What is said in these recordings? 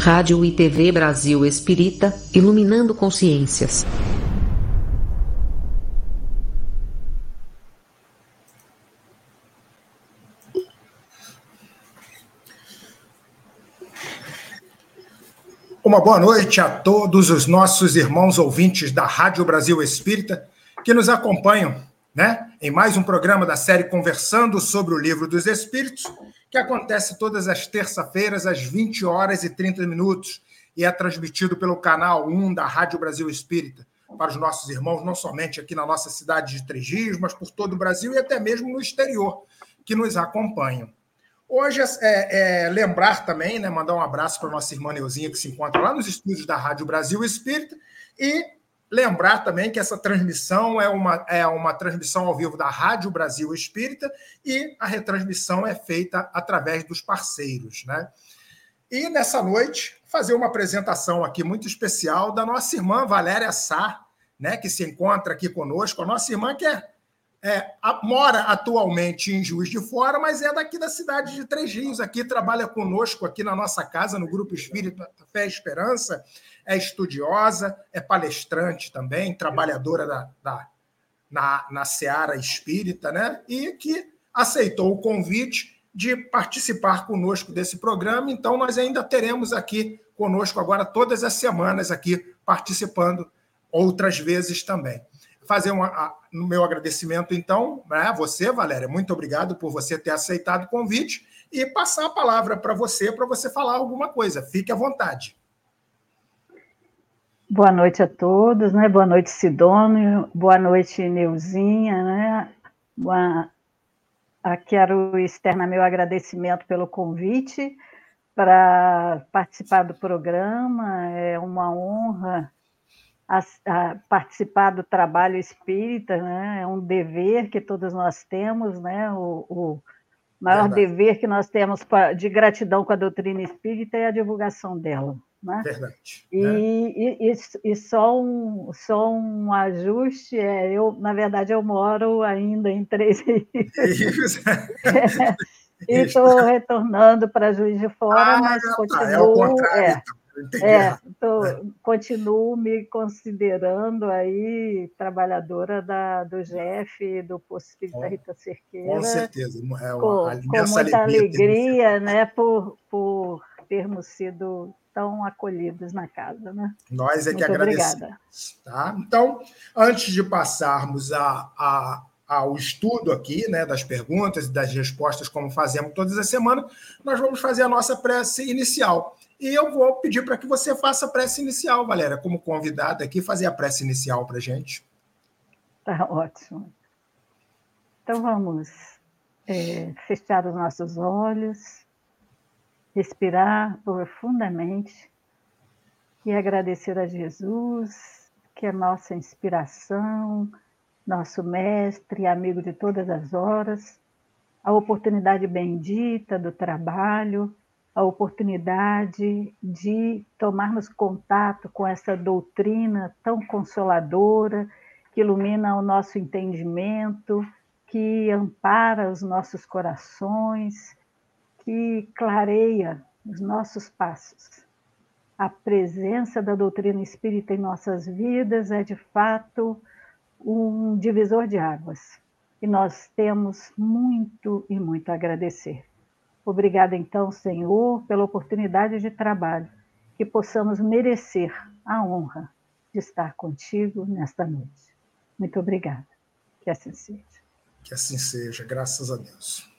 Rádio e TV Brasil Espírita, iluminando consciências. Uma boa noite a todos os nossos irmãos ouvintes da Rádio Brasil Espírita que nos acompanham né, em mais um programa da série Conversando sobre o Livro dos Espíritos, que acontece todas as terça-feiras às 20 horas e 30 minutos e é transmitido pelo canal 1 da Rádio Brasil Espírita para os nossos irmãos, não somente aqui na nossa cidade de Três mas por todo o Brasil e até mesmo no exterior, que nos acompanham. Hoje é, é, lembrar também, né, mandar um abraço para a nossa irmã Neuzinha, que se encontra lá nos estúdios da Rádio Brasil Espírita, e lembrar também que essa transmissão é uma, é uma transmissão ao vivo da Rádio Brasil Espírita e a retransmissão é feita através dos parceiros. Né? E nessa noite, fazer uma apresentação aqui muito especial da nossa irmã Valéria Sá, né, que se encontra aqui conosco, a nossa irmã que é é, mora atualmente em Juiz de Fora, mas é daqui da cidade de Três Rios, aqui trabalha conosco aqui na nossa casa, no Grupo Espírita Fé e Esperança, é estudiosa, é palestrante também, trabalhadora da, da, na, na Seara Espírita, né? E que aceitou o convite de participar conosco desse programa, então nós ainda teremos aqui conosco agora todas as semanas aqui participando outras vezes também fazer no meu agradecimento, então, né, a você, Valéria. Muito obrigado por você ter aceitado o convite e passar a palavra para você, para você falar alguma coisa. Fique à vontade. Boa noite a todos, né? Boa noite, Sidônio. Boa noite, Neuzinha, né? Boa... Ah, quero externar meu agradecimento pelo convite para participar do programa. É uma honra a, a participar do trabalho espírita, né? é um dever que todos nós temos, né? o, o maior Verdade. dever que nós temos de gratidão com a doutrina espírita é a divulgação dela. Né? Verdade. E, né? e, e, e, só, um, só um ajuste, é, eu, na verdade, eu moro ainda em Três Rios. é, e estou retornando para Juiz de Fora, ah, mas tá, continuo. É o contrário, é, então. É, tô, é. continuo me considerando aí trabalhadora da, do GEF, do Posto Espírita Rita Cerqueira. Com certeza. É uma, com, com muita alegria, alegria né, por, por termos sido tão acolhidos na casa. Né? Nós é que Muito agradecemos. Obrigada. Tá? Então, antes de passarmos a, a, ao estudo aqui, né, das perguntas e das respostas, como fazemos todas as semanas, nós vamos fazer a nossa prece inicial. E eu vou pedir para que você faça a prece inicial, Valéria, como convidada aqui, fazer a prece inicial para a gente. Tá ótimo. Então vamos é, fechar os nossos olhos, respirar profundamente e agradecer a Jesus, que é nossa inspiração, nosso mestre, amigo de todas as horas, a oportunidade bendita do trabalho a oportunidade de tomarmos contato com essa doutrina tão consoladora, que ilumina o nosso entendimento, que ampara os nossos corações, que clareia os nossos passos. A presença da doutrina espírita em nossas vidas é, de fato, um divisor de águas. E nós temos muito e muito a agradecer. Obrigada, então, Senhor, pela oportunidade de trabalho, que possamos merecer a honra de estar contigo nesta noite. Muito obrigada. Que assim seja. Que assim seja, graças a Deus.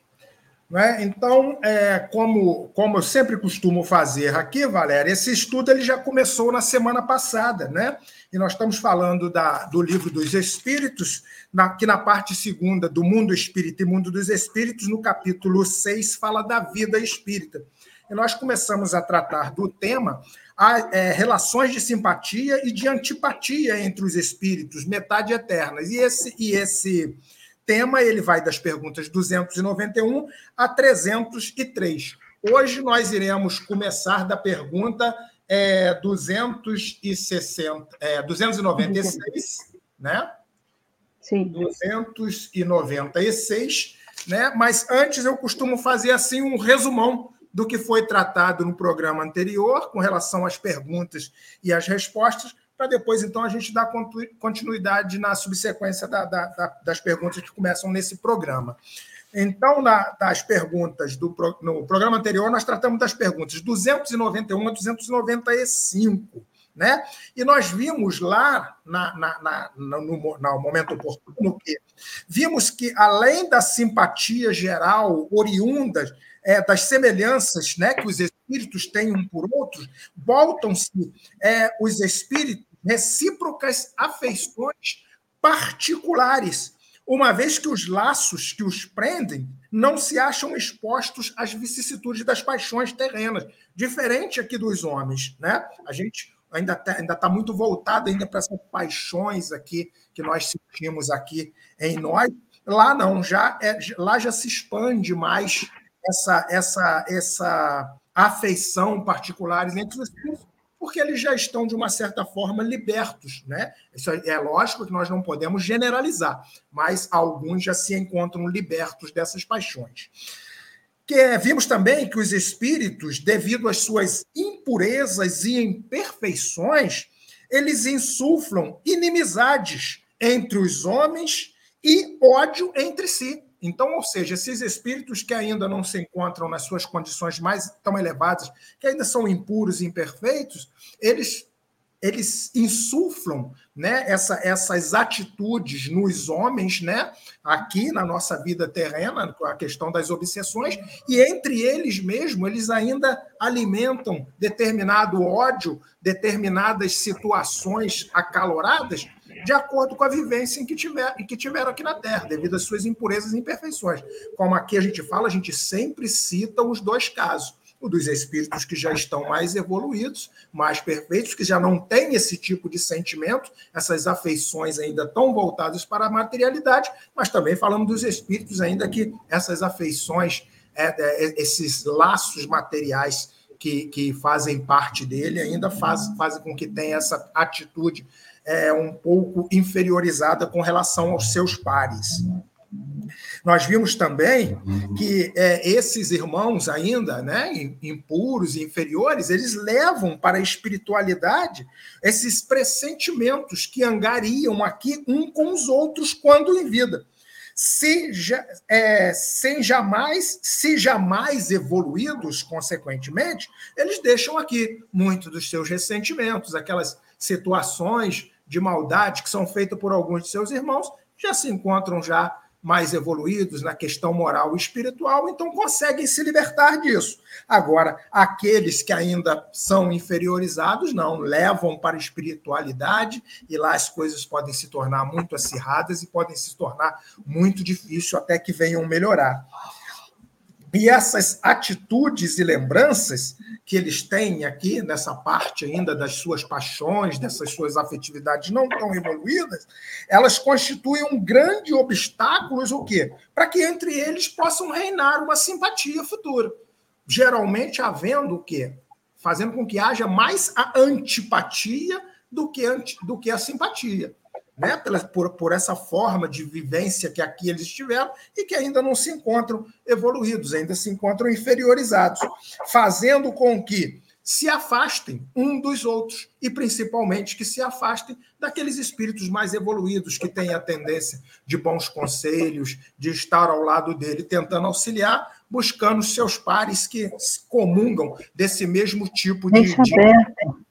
Né? Então, é, como, como eu sempre costumo fazer aqui, Valéria, esse estudo ele já começou na semana passada, né? E nós estamos falando da, do livro dos Espíritos, na, que na parte segunda do Mundo Espírita e Mundo dos Espíritos, no capítulo 6, fala da vida espírita. E nós começamos a tratar do tema a, é, relações de simpatia e de antipatia entre os espíritos, metade eternas. E esse, e esse tema ele vai das perguntas 291 a 303. Hoje nós iremos começar da pergunta é, 260, é, 296, né? Sim. 296, né? Mas antes eu costumo fazer assim um resumão do que foi tratado no programa anterior, com relação às perguntas e às respostas, para depois, então, a gente dar continuidade na subsequência da, da, da, das perguntas que começam nesse programa. Então, na, das perguntas do no programa anterior, nós tratamos das perguntas 291 a 295. Né? E nós vimos lá, na, na, na, no, no momento oportuno, que vimos que, além da simpatia geral oriunda é, das semelhanças né, que os espíritos têm um por outros, voltam-se é, os espíritos recíprocas afeições particulares, uma vez que os laços que os prendem não se acham expostos às vicissitudes das paixões terrenas, diferente aqui dos homens, né? A gente ainda está ainda tá muito voltado ainda para essas paixões aqui que nós sentimos aqui em nós. Lá não, já é, lá já se expande mais essa essa essa afeição particulares entre os porque eles já estão, de uma certa forma, libertos. Né? Isso é, lógico que nós não podemos generalizar, mas alguns já se encontram libertos dessas paixões. Que, vimos também que os espíritos, devido às suas impurezas e imperfeições, eles insuflam inimizades entre os homens e ódio entre si. Então, ou seja, esses espíritos que ainda não se encontram nas suas condições mais tão elevadas, que ainda são impuros e imperfeitos, eles eles insuflam né, essa, essas atitudes nos homens, né, aqui na nossa vida terrena, a questão das obsessões, e entre eles mesmo, eles ainda alimentam determinado ódio, determinadas situações acaloradas, de acordo com a vivência em que, tiver, em que tiveram aqui na Terra, devido às suas impurezas e imperfeições. Como aqui a gente fala, a gente sempre cita os dois casos. O dos espíritos que já estão mais evoluídos, mais perfeitos, que já não têm esse tipo de sentimento, essas afeições ainda tão voltadas para a materialidade, mas também falamos dos espíritos ainda que essas afeições, é, é, esses laços materiais que, que fazem parte dele ainda faz, fazem com que tenha essa atitude é, um pouco inferiorizada com relação aos seus pares. Nós vimos também que é, esses irmãos ainda, né, impuros e inferiores, eles levam para a espiritualidade esses pressentimentos que angariam aqui um com os outros quando em vida. Se, é, sem jamais, se jamais evoluídos, consequentemente, eles deixam aqui muito dos seus ressentimentos, aquelas situações de maldade que são feitas por alguns de seus irmãos, já se encontram já mais evoluídos na questão moral e espiritual, então conseguem se libertar disso. Agora, aqueles que ainda são inferiorizados, não, levam para a espiritualidade e lá as coisas podem se tornar muito acirradas e podem se tornar muito difícil até que venham melhorar. E essas atitudes e lembranças que eles têm aqui, nessa parte ainda das suas paixões, dessas suas afetividades não tão evoluídas, elas constituem um grande obstáculo, o quê? Para que entre eles possam reinar uma simpatia futura. Geralmente havendo o quê? Fazendo com que haja mais a antipatia do que, do que a simpatia né, por, por essa forma de vivência que aqui eles tiveram e que ainda não se encontram evoluídos, ainda se encontram inferiorizados, fazendo com que se afastem um dos outros e principalmente que se afastem daqueles espíritos mais evoluídos que têm a tendência de bons conselhos, de estar ao lado dele tentando auxiliar, buscando seus pares que comungam desse mesmo tipo de, de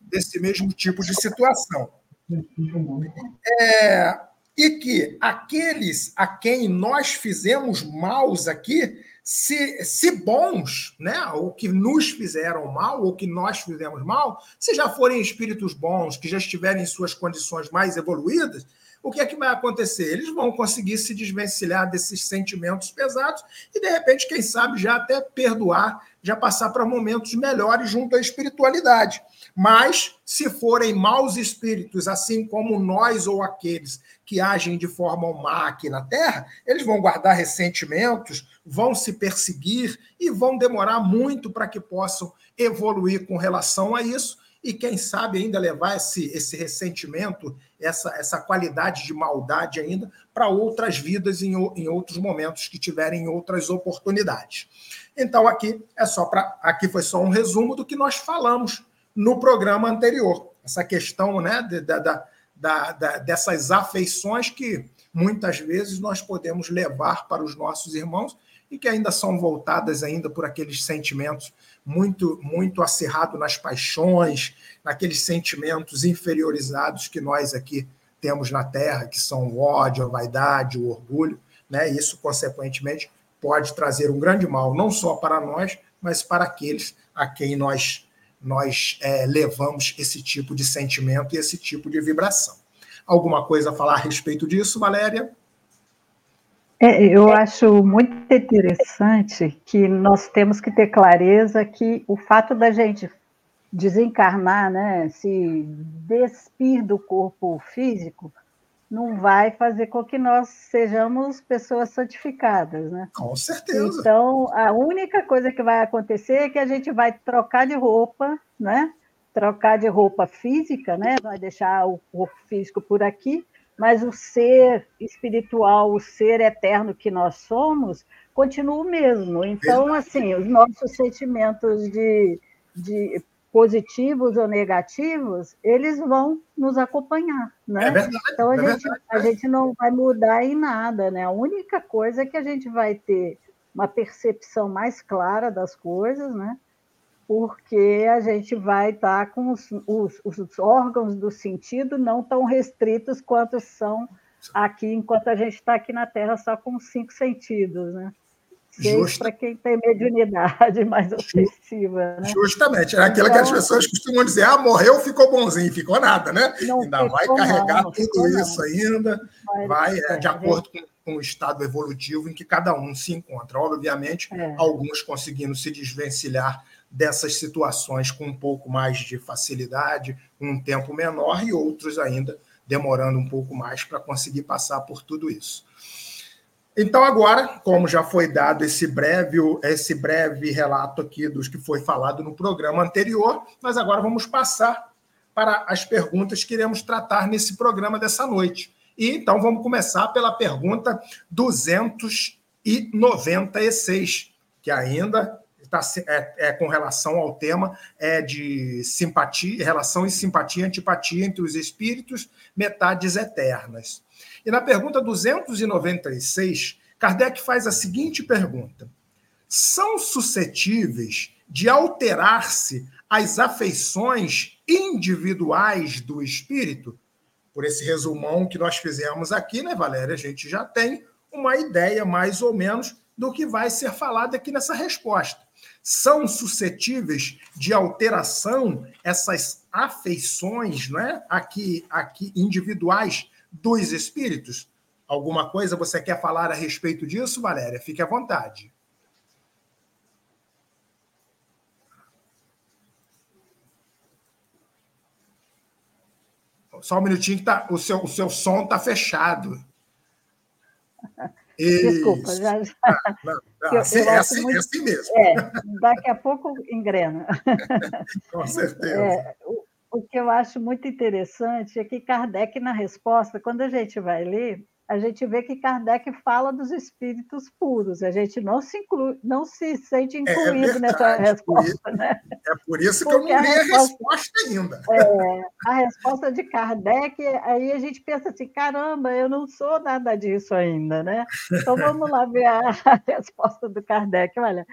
desse mesmo tipo de situação. É, e que aqueles a quem nós fizemos maus aqui, se, se bons, né, ou que nos fizeram mal, ou que nós fizemos mal, se já forem espíritos bons, que já estiverem em suas condições mais evoluídas, o que é que vai acontecer? Eles vão conseguir se desvencilhar desses sentimentos pesados e, de repente, quem sabe, já até perdoar, já passar para momentos melhores junto à espiritualidade. Mas, se forem maus espíritos, assim como nós ou aqueles que agem de forma má aqui na Terra, eles vão guardar ressentimentos, vão se perseguir e vão demorar muito para que possam evoluir com relação a isso. e, quem sabe, ainda levar esse, esse ressentimento, essa, essa qualidade de maldade ainda para outras vidas em, em outros momentos que tiverem outras oportunidades. Então, aqui é só para. Aqui foi só um resumo do que nós falamos no programa anterior. Essa questão né, da, da, dessas afeições que muitas vezes nós podemos levar para os nossos irmãos e que ainda são voltadas ainda por aqueles sentimentos muito muito acirrado nas paixões, naqueles sentimentos inferiorizados que nós aqui temos na Terra, que são o ódio, a vaidade, o orgulho, né? Isso consequentemente pode trazer um grande mal não só para nós, mas para aqueles a quem nós nós é, levamos esse tipo de sentimento e esse tipo de vibração. Alguma coisa a falar a respeito disso, Valéria? É, eu acho muito interessante que nós temos que ter clareza que o fato da gente desencarnar, né, se despir do corpo físico, não vai fazer com que nós sejamos pessoas santificadas, né? Com certeza. Então, a única coisa que vai acontecer é que a gente vai trocar de roupa, né? Trocar de roupa física, né? Vai deixar o corpo físico por aqui mas o ser espiritual, o ser eterno que nós somos, continua o mesmo. Então, assim, os nossos sentimentos de, de positivos ou negativos, eles vão nos acompanhar, né? É verdade, então a, é gente, verdade. a gente não vai mudar em nada, né? A única coisa é que a gente vai ter uma percepção mais clara das coisas, né? porque a gente vai estar tá com os, os, os, órgãos do sentido não tão restritos quanto são aqui, enquanto a gente está aqui na Terra só com cinco sentidos, né? Seis para quem tem mediunidade mais ostensiva, né? Justamente, é aquilo então, que as então pessoas costumam dizer, ah, morreu, ficou bonzinho, ficou nada, né? ainda vai carregar não, tudo isso não. ainda, vai, vai é, de acordo com, com, o estado evolutivo em que cada um se encontra. Obviamente, é. alguns conseguindo se desvencilhar dessas situações com um pouco mais de facilidade, um tempo menor, e outros ainda demorando um pouco mais para conseguir passar por tudo isso. Então, agora, como já foi dado esse breve, esse breve relato aqui dos que foi falado no programa anterior, nós agora vamos passar para as perguntas que iremos tratar nesse programa dessa noite. E então vamos começar pela pergunta 296, que ainda tá, é, é, com relação ao tema é de simpatia, relação e simpatia, antipatia entre os espíritos, metades eternas. E na pergunta 296, Kardec faz a seguinte pergunta: são suscetíveis de alterar-se as afeições individuais do espírito? Por esse resumão que nós fizemos aqui, né, Valéria? A gente já tem uma ideia mais ou menos do que vai ser falado aqui nessa resposta são suscetíveis de alteração essas afeições, não é? Aqui, aqui individuais dos espíritos. Alguma coisa você quer falar a respeito disso, Valéria? Fique à vontade. Só um minutinho que tá, o, seu, o seu som está fechado. Desculpa, já. já... Não, não, eu, assim, eu é, assim, muito... é, assim, mesmo. É, daqui a pouco engrena. Com certeza. É, o, o que eu acho muito interessante é que Kardec, na resposta, quando a gente vai ler, a gente vê que Kardec fala dos espíritos puros. A gente não se, inclui, não se sente é, é incluído é nessa resposta. Né? É por isso que Porque eu não li a resposta, a resposta ainda. É, a resposta de Kardec, aí a gente pensa assim: caramba, eu não sou nada disso ainda. Né? Então vamos lá ver a, a resposta do Kardec. Olha,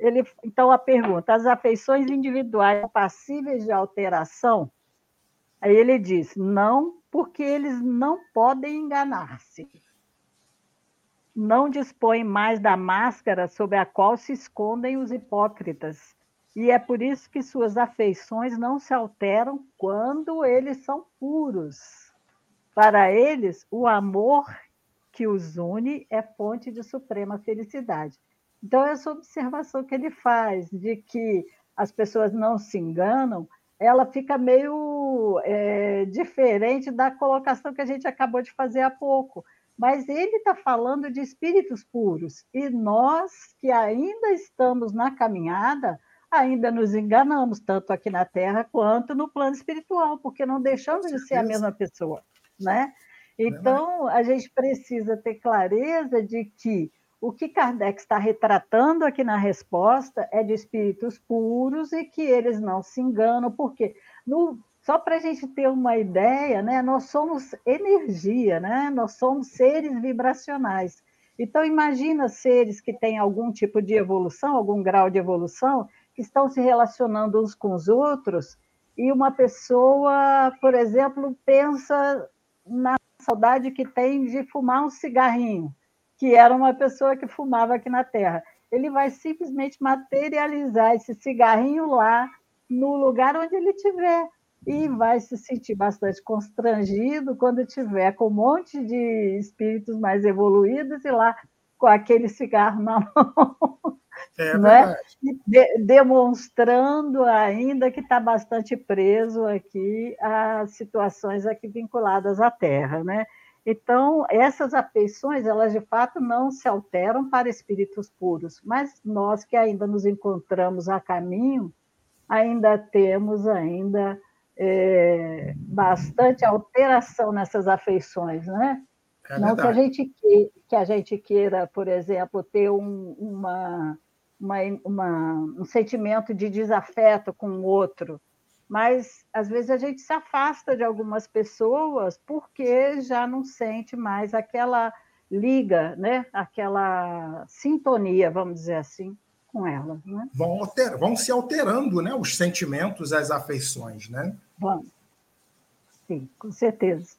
ele, então a pergunta: as afeições individuais passíveis de alteração? Aí ele diz: não porque eles não podem enganar-se. Não dispõem mais da máscara sob a qual se escondem os hipócritas. E é por isso que suas afeições não se alteram quando eles são puros. Para eles, o amor que os une é fonte de suprema felicidade. Então, essa observação que ele faz de que as pessoas não se enganam ela fica meio é, diferente da colocação que a gente acabou de fazer há pouco. Mas ele está falando de espíritos puros. E nós, que ainda estamos na caminhada, ainda nos enganamos, tanto aqui na Terra quanto no plano espiritual, porque não deixamos de ser a mesma pessoa, né? Então, a gente precisa ter clareza de que o que Kardec está retratando aqui na resposta é de espíritos puros e que eles não se enganam, porque no, só para a gente ter uma ideia, né, nós somos energia, né? nós somos seres vibracionais. Então, imagina seres que têm algum tipo de evolução, algum grau de evolução, que estão se relacionando uns com os outros, e uma pessoa, por exemplo, pensa na saudade que tem de fumar um cigarrinho, que era uma pessoa que fumava aqui na Terra. Ele vai simplesmente materializar esse cigarrinho lá no lugar onde ele estiver e vai se sentir bastante constrangido quando tiver com um monte de espíritos mais evoluídos e lá com aquele cigarro na mão. É né? De, demonstrando ainda que está bastante preso aqui a situações aqui vinculadas à Terra. Né? Então, essas afeições, elas de fato não se alteram para espíritos puros, mas nós que ainda nos encontramos a caminho, ainda temos ainda é, bastante alteração nessas afeições, né? É não que a, gente que, que a gente queira, por exemplo, ter um, uma, uma, uma, um sentimento de desafeto com o outro, mas às vezes a gente se afasta de algumas pessoas porque já não sente mais aquela liga, né? aquela sintonia, vamos dizer assim com ela. Né? Vão, alter, vão se alterando né, os sentimentos, as afeições. Né? Vão. Sim, com certeza.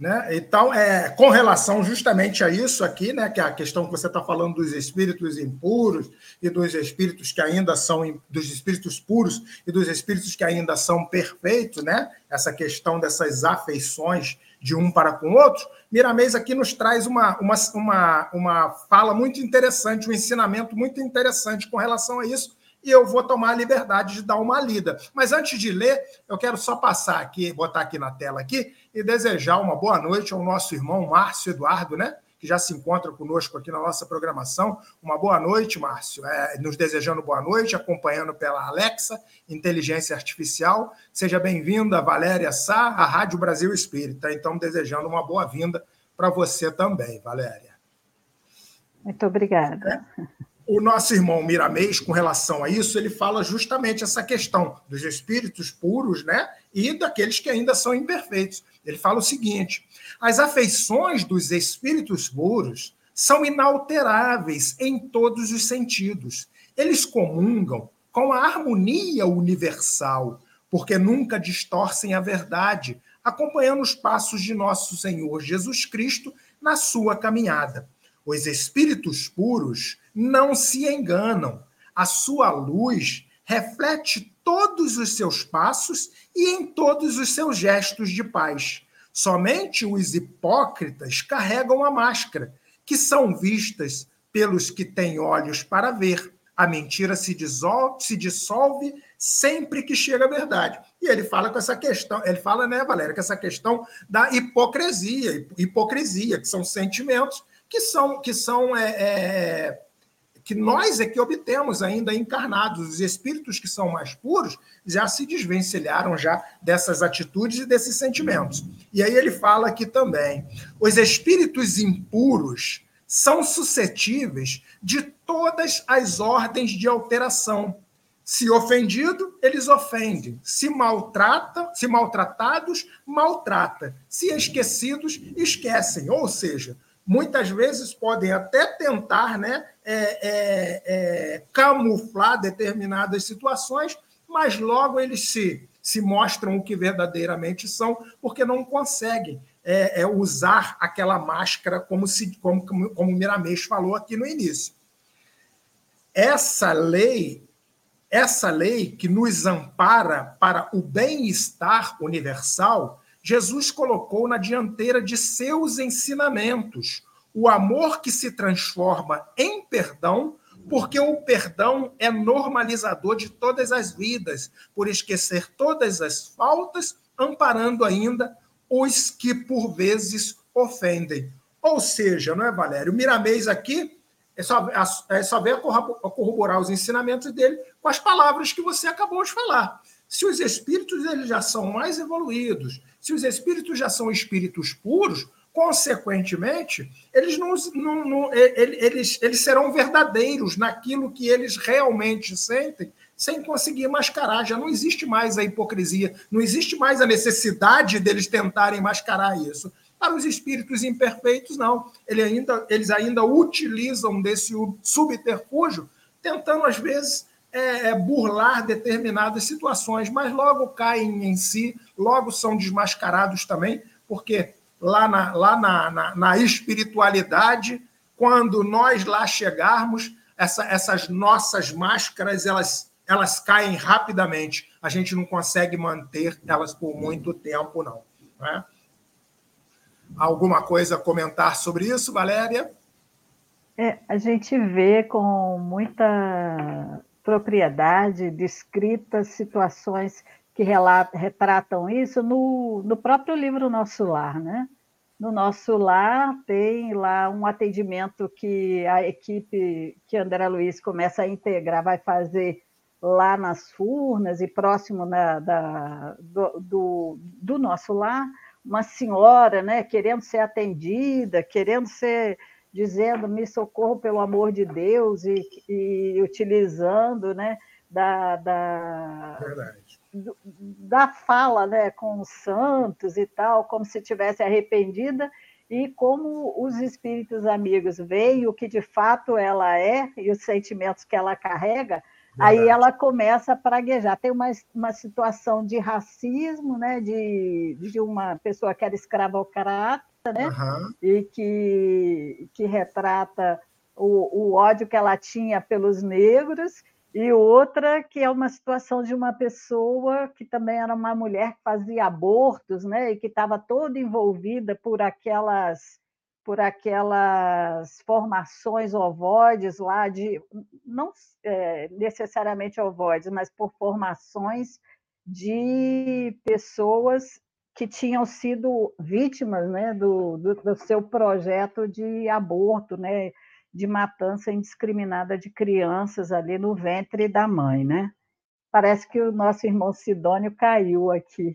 Né? Então, é, com relação justamente a isso aqui, né, que é a questão que você está falando dos espíritos impuros e dos espíritos que ainda são dos espíritos puros e dos espíritos que ainda são perfeitos, né? Essa questão dessas afeições de um para com o outro, Miramês aqui nos traz uma, uma, uma, uma fala muito interessante, um ensinamento muito interessante com relação a isso, e eu vou tomar a liberdade de dar uma lida. Mas antes de ler, eu quero só passar aqui, botar aqui na tela aqui, e desejar uma boa noite ao nosso irmão Márcio Eduardo, né? Que já se encontra conosco aqui na nossa programação. Uma boa noite, Márcio. É, nos desejando boa noite, acompanhando pela Alexa, Inteligência Artificial. Seja bem-vinda, Valéria Sá, à Rádio Brasil Espírita. Então, desejando uma boa-vinda para você também, Valéria. Muito obrigada. É o nosso irmão Miramês, com relação a isso, ele fala justamente essa questão dos espíritos puros, né? E daqueles que ainda são imperfeitos. Ele fala o seguinte: as afeições dos espíritos puros são inalteráveis em todos os sentidos. Eles comungam com a harmonia universal, porque nunca distorcem a verdade, acompanhando os passos de nosso Senhor Jesus Cristo na sua caminhada. Os espíritos puros não se enganam. A sua luz reflete todos os seus passos e em todos os seus gestos de paz. Somente os hipócritas carregam a máscara, que são vistas pelos que têm olhos para ver. A mentira se dissolve, se dissolve sempre que chega a verdade. E ele fala com essa questão, ele fala, né, Valéria, com essa questão da hipocrisia, hipocrisia, que são sentimentos que são que são é, é, que nós é que obtemos ainda encarnados. Os espíritos que são mais puros já se desvencilharam já dessas atitudes e desses sentimentos. E aí ele fala aqui também: os espíritos impuros são suscetíveis de todas as ordens de alteração. Se ofendido, eles ofendem. Se maltrata, se maltratados, maltrata. Se esquecidos, esquecem. Ou seja, muitas vezes podem até tentar né, é, é, é, camuflar determinadas situações, mas logo eles se, se mostram o que verdadeiramente são, porque não conseguem é, é, usar aquela máscara como, se, como, como, o Miramês falou aqui no início. Essa lei, essa lei que nos ampara para o bem-estar universal, Jesus colocou na dianteira de seus ensinamentos o amor que se transforma em perdão, porque o perdão é normalizador de todas as vidas, por esquecer todas as faltas, amparando ainda os que por vezes ofendem. Ou seja, não é, Valério? O Miramês aqui é só, é só ver corroborar os ensinamentos dele com as palavras que você acabou de falar. Se os espíritos eles já são mais evoluídos, se os espíritos já são espíritos puros, consequentemente, eles, não, não, não, eles, eles serão verdadeiros naquilo que eles realmente sentem, sem conseguir mascarar. Já não existe mais a hipocrisia, não existe mais a necessidade deles tentarem mascarar isso. Para os espíritos imperfeitos, não. Ele ainda, eles ainda utilizam desse subterfúgio, tentando, às vezes, é, é, burlar determinadas situações, mas logo caem em si, logo são desmascarados também, porque lá na, lá na, na, na espiritualidade, quando nós lá chegarmos, essa, essas nossas máscaras elas, elas caem rapidamente. A gente não consegue manter elas por muito tempo, não. Né? Alguma coisa a comentar sobre isso, Valéria? É, a gente vê com muita propriedade descritas situações que retratam isso no, no próprio livro Nosso Lar, né? No Nosso Lar tem lá um atendimento que a equipe que André Luiz começa a integrar vai fazer lá nas Furnas e próximo na, da, do, do, do Nosso Lar, uma senhora, né, querendo ser atendida, querendo ser dizendo me socorro pelo amor de Deus e, e utilizando, né, da, da, do, da fala, né, com os santos e tal, como se tivesse arrependida e como os espíritos amigos veem o que de fato ela é e os sentimentos que ela carrega, Verdade. Aí ela começa a praguejar. Tem uma, uma situação de racismo, né? De, de uma pessoa que era escravocrata, né? Uhum. E que, que retrata o, o ódio que ela tinha pelos negros, e outra que é uma situação de uma pessoa que também era uma mulher que fazia abortos, né? E que estava toda envolvida por aquelas por aquelas formações ovoides lá de não é, necessariamente ovoides, mas por formações de pessoas que tinham sido vítimas né, do, do, do, seu projeto de aborto, né, de matança indiscriminada de crianças ali no ventre da mãe. Né? Parece que o nosso irmão Sidônio caiu aqui.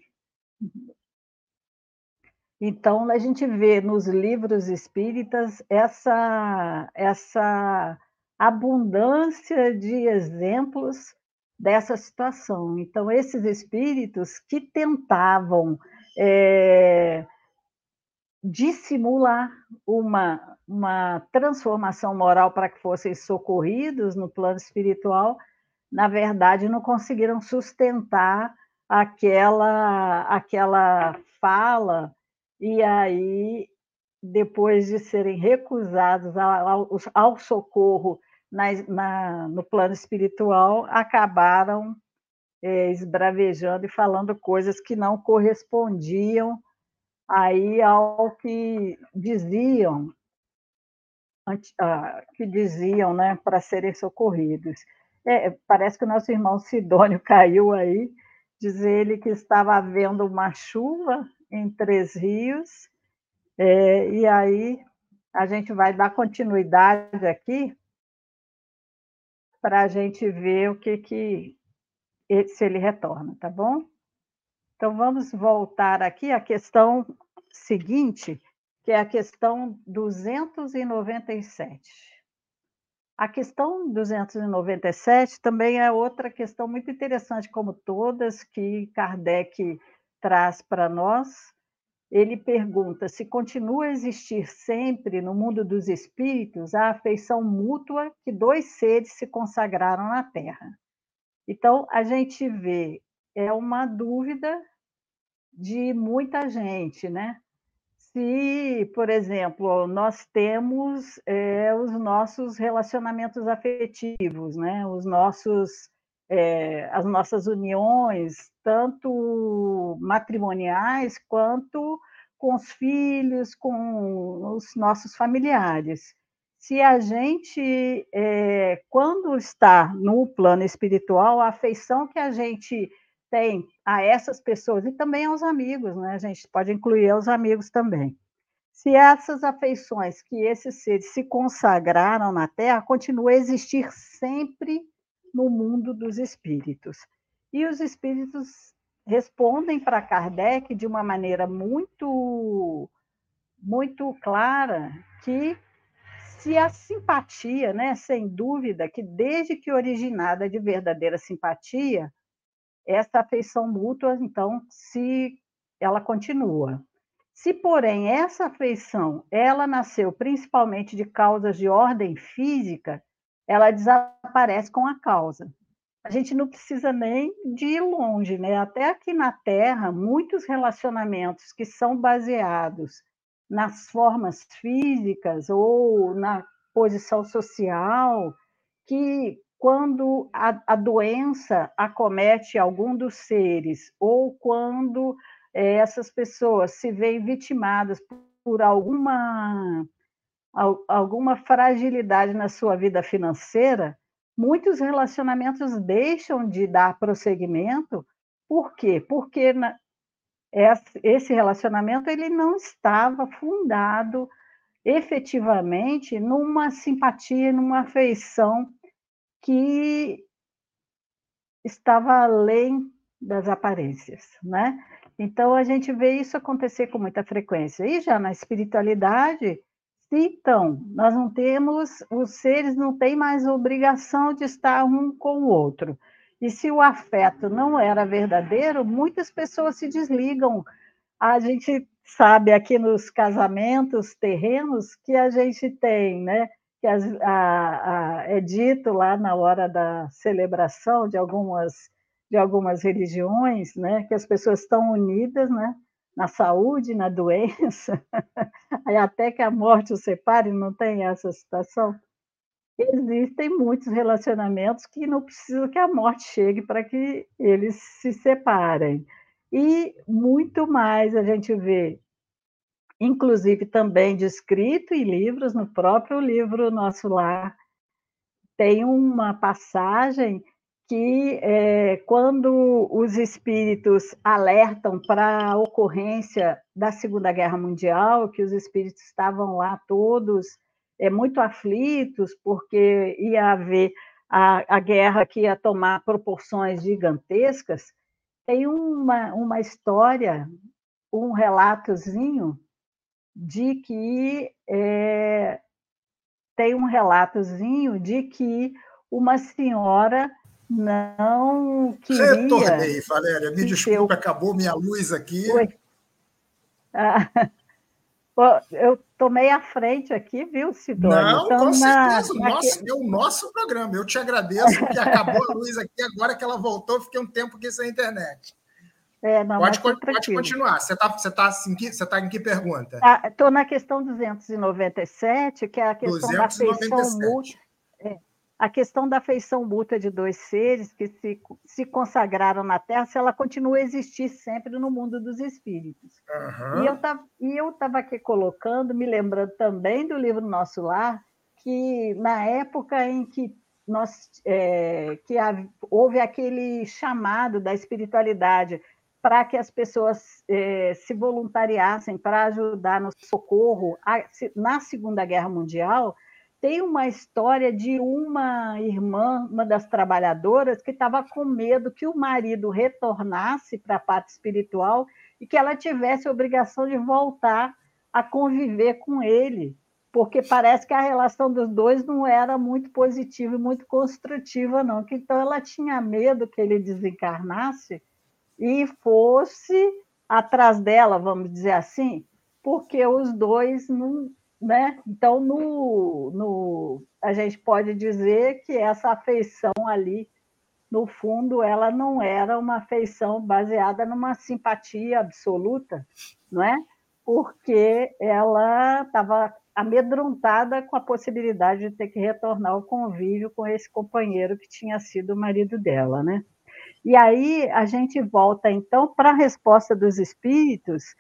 Então, a gente vê nos livros espíritas essa, essa abundância de exemplos dessa situação. Então, esses espíritos que tentavam é, dissimular uma, uma transformação moral para que fossem socorridos no plano espiritual, na verdade, não conseguiram sustentar aquela, aquela fala e aí, depois de serem recusados ao, ao socorro na, na, no plano espiritual, acabaram é, esbravejando e falando coisas que não correspondiam aí ao que diziam que diziam né, para serem socorridos. É, parece que o nosso irmão Sidônio caiu aí, diz ele que estava havendo uma chuva em Três Rios, é, e aí a gente vai dar continuidade aqui para a gente ver o que, que se ele retorna, tá bom? Então vamos voltar aqui à questão seguinte, que é a questão 297. A questão 297 também é outra questão muito interessante, como todas que Kardec traz para nós, ele pergunta se continua a existir sempre no mundo dos espíritos a afeição mútua que dois seres se consagraram na Terra. Então, a gente vê, é uma dúvida de muita gente, né? Se, por exemplo, nós temos é, os nossos relacionamentos afetivos, né? Os nossos é, as nossas uniões, tanto matrimoniais quanto com os filhos, com os nossos familiares. Se a gente, é, quando está no plano espiritual, a afeição que a gente a essas pessoas e também aos amigos, né? A gente pode incluir os amigos também. se essas afeições que esses seres se consagraram na Terra continuam a existir sempre no mundo dos espíritos. E os espíritos respondem para Kardec de uma maneira muito muito clara que se a simpatia, né, sem dúvida, que desde que originada de verdadeira simpatia, essa afeição mútua, então, se ela continua. Se, porém, essa afeição ela nasceu principalmente de causas de ordem física, ela desaparece com a causa. A gente não precisa nem de ir longe, né? Até aqui na Terra, muitos relacionamentos que são baseados nas formas físicas ou na posição social, que quando a, a doença acomete algum dos seres ou quando é, essas pessoas se veem vitimadas por alguma, alguma fragilidade na sua vida financeira, muitos relacionamentos deixam de dar prosseguimento. Por quê? Porque na, esse relacionamento ele não estava fundado efetivamente numa simpatia, numa afeição que estava além das aparências, né? Então, a gente vê isso acontecer com muita frequência. E já na espiritualidade, então, nós não temos, os seres não têm mais obrigação de estar um com o outro. E se o afeto não era verdadeiro, muitas pessoas se desligam. A gente sabe aqui nos casamentos terrenos que a gente tem, né? Que a, a, é dito lá na hora da celebração de algumas de algumas religiões, né, que as pessoas estão unidas, né, na saúde, na doença, aí até que a morte os separe, não tem essa situação. Existem muitos relacionamentos que não precisa que a morte chegue para que eles se separem. E muito mais a gente vê, inclusive também descrito em livros, no próprio livro Nosso Lar, tem uma passagem que é, quando os espíritos alertam para a ocorrência da Segunda Guerra Mundial, que os espíritos estavam lá todos é, muito aflitos, porque ia haver a, a guerra que ia tomar proporções gigantescas, tem uma, uma história, um relatozinho de que é, tem um relatozinho de que uma senhora não queria... Retornei, Valéria, me desculpe, eu... acabou minha luz aqui. Ah, eu tomei a frente aqui, viu, Sidônia? Não, então, com certeza, na... Nosso, é o nosso programa. Eu te agradeço que acabou a luz aqui, agora que ela voltou, fiquei um tempo aqui sem internet. É, não, pode, pode continuar. Você está você tá, você tá em que pergunta? Estou ah, na questão 297, que é a questão 297. da feição mútua. É, a questão da afeição mútua de dois seres que se, se consagraram na Terra, se ela continua a existir sempre no mundo dos espíritos. Uhum. E eu estava aqui colocando, me lembrando também do livro Nosso Lar, que na época em que nós, é, que houve aquele chamado da espiritualidade para que as pessoas é, se voluntariassem para ajudar no socorro a, na Segunda Guerra Mundial, tem uma história de uma irmã, uma das trabalhadoras, que estava com medo que o marido retornasse para a parte espiritual e que ela tivesse a obrigação de voltar a conviver com ele, porque parece que a relação dos dois não era muito positiva e muito construtiva, não. Então ela tinha medo que ele desencarnasse e fosse atrás dela, vamos dizer assim, porque os dois não né? Então, no, no, a gente pode dizer que essa afeição ali, no fundo, ela não era uma afeição baseada numa simpatia absoluta, não é? Porque ela estava amedrontada com a possibilidade de ter que retornar ao convívio com esse companheiro que tinha sido o marido dela, né? E aí a gente volta então para a resposta dos espíritos,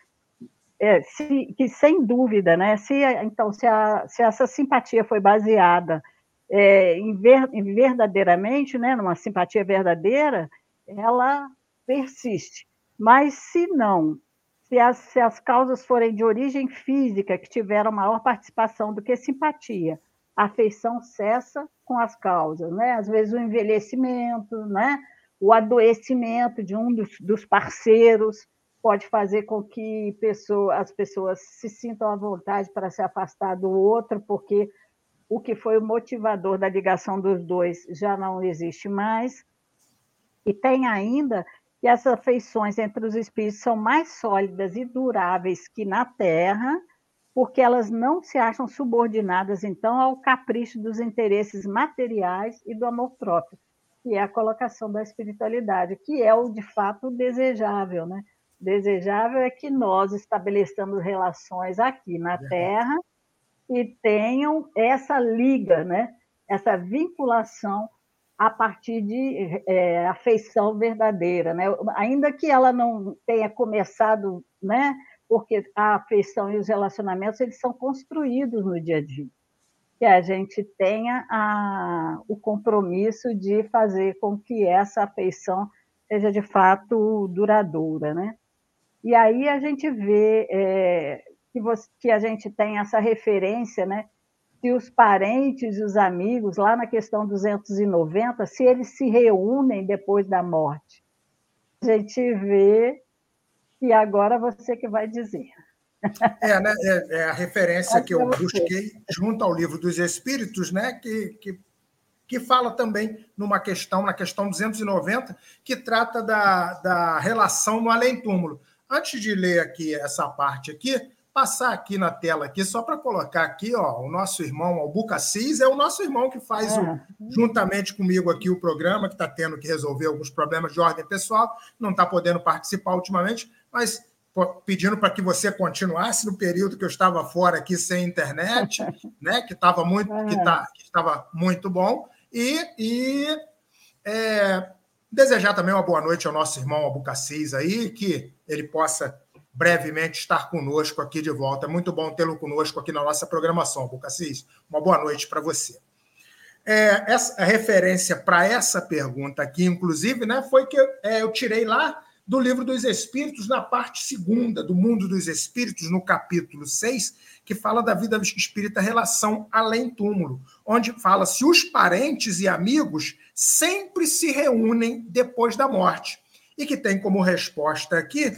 é, se, que sem dúvida, né, se, então, se, a, se essa simpatia foi baseada é, em, ver, em, verdadeiramente, né, numa simpatia verdadeira, ela persiste. Mas se não, se as, se as causas forem de origem física, que tiveram maior participação do que simpatia, a afeição cessa com as causas, né? Às vezes o envelhecimento, né? O adoecimento de um dos, dos parceiros pode fazer com que pessoa, as pessoas se sintam à vontade para se afastar do outro, porque o que foi o motivador da ligação dos dois já não existe mais. E tem ainda que as afeições entre os espíritos são mais sólidas e duráveis que na Terra, porque elas não se acham subordinadas, então, ao capricho dos interesses materiais e do amor próprio, que é a colocação da espiritualidade, que é o de fato desejável, né? Desejável é que nós estabeleçamos relações aqui na Terra e tenham essa liga, né? essa vinculação a partir de é, afeição verdadeira, né? ainda que ela não tenha começado, né? porque a afeição e os relacionamentos eles são construídos no dia a dia, que a gente tenha a, o compromisso de fazer com que essa afeição seja de fato duradoura, né? E aí a gente vê é, que, você, que a gente tem essa referência, né? Se os parentes e os amigos, lá na questão 290, se eles se reúnem depois da morte, a gente vê que agora você que vai dizer. É, né? é, é a referência que eu busquei junto ao livro dos Espíritos, né? que, que, que fala também numa questão, na questão 290, que trata da, da relação no além-túmulo. Antes de ler aqui essa parte aqui, passar aqui na tela aqui só para colocar aqui, ó, o nosso irmão Albucacis é o nosso irmão que faz o, é. juntamente comigo aqui o programa que está tendo que resolver alguns problemas de ordem pessoal, não está podendo participar ultimamente, mas pedindo para que você continuasse no período que eu estava fora aqui sem internet, né, que estava muito, que, tá, que estava muito bom e, e é, desejar também uma boa noite ao nosso irmão Albucacis aí, que ele possa brevemente estar conosco aqui de volta. É muito bom tê-lo conosco aqui na nossa programação, Bucassis. Uma boa noite para você. É, essa, a referência para essa pergunta aqui, inclusive, né, foi que eu, é, eu tirei lá do Livro dos Espíritos, na parte segunda do Mundo dos Espíritos, no capítulo 6, que fala da vida espírita relação além-túmulo, onde fala se os parentes e amigos sempre se reúnem depois da morte. E que tem como resposta aqui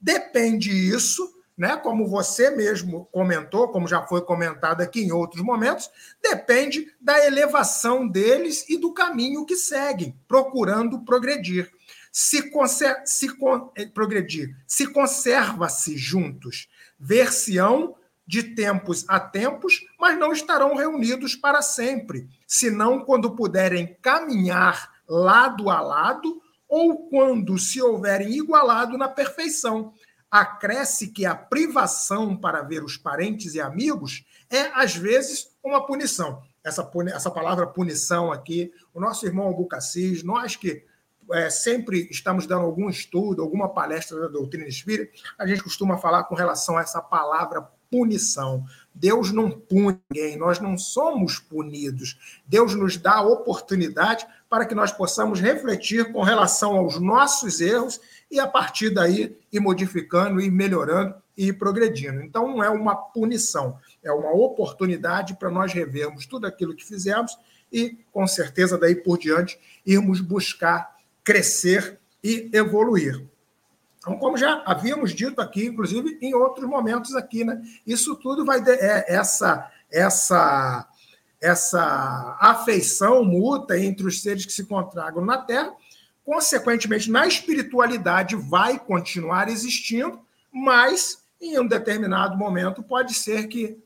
Depende isso, né? Como você mesmo comentou, como já foi comentado aqui em outros momentos, depende da elevação deles e do caminho que seguem, procurando progredir. Se, conser se con eh, progredir, se conserva-se juntos, ver-se-ão de tempos a tempos, mas não estarão reunidos para sempre, senão quando puderem caminhar lado a lado ou quando se houverem igualado na perfeição. Acresce que a privação para ver os parentes e amigos é, às vezes, uma punição. Essa, essa palavra punição aqui, o nosso irmão Albucacis, nós que é, sempre estamos dando algum estudo, alguma palestra da doutrina espírita, a gente costuma falar com relação a essa palavra punição. Deus não pune ninguém, nós não somos punidos. Deus nos dá a oportunidade para que nós possamos refletir com relação aos nossos erros e, a partir daí, ir modificando, ir melhorando e ir progredindo. Então, não é uma punição, é uma oportunidade para nós revermos tudo aquilo que fizemos e, com certeza, daí por diante, irmos buscar crescer e evoluir. Então, como já havíamos dito aqui, inclusive em outros momentos aqui, né? Isso tudo vai de, é, essa essa essa afeição mútua entre os seres que se contragam na Terra, consequentemente na espiritualidade vai continuar existindo, mas em um determinado momento pode ser que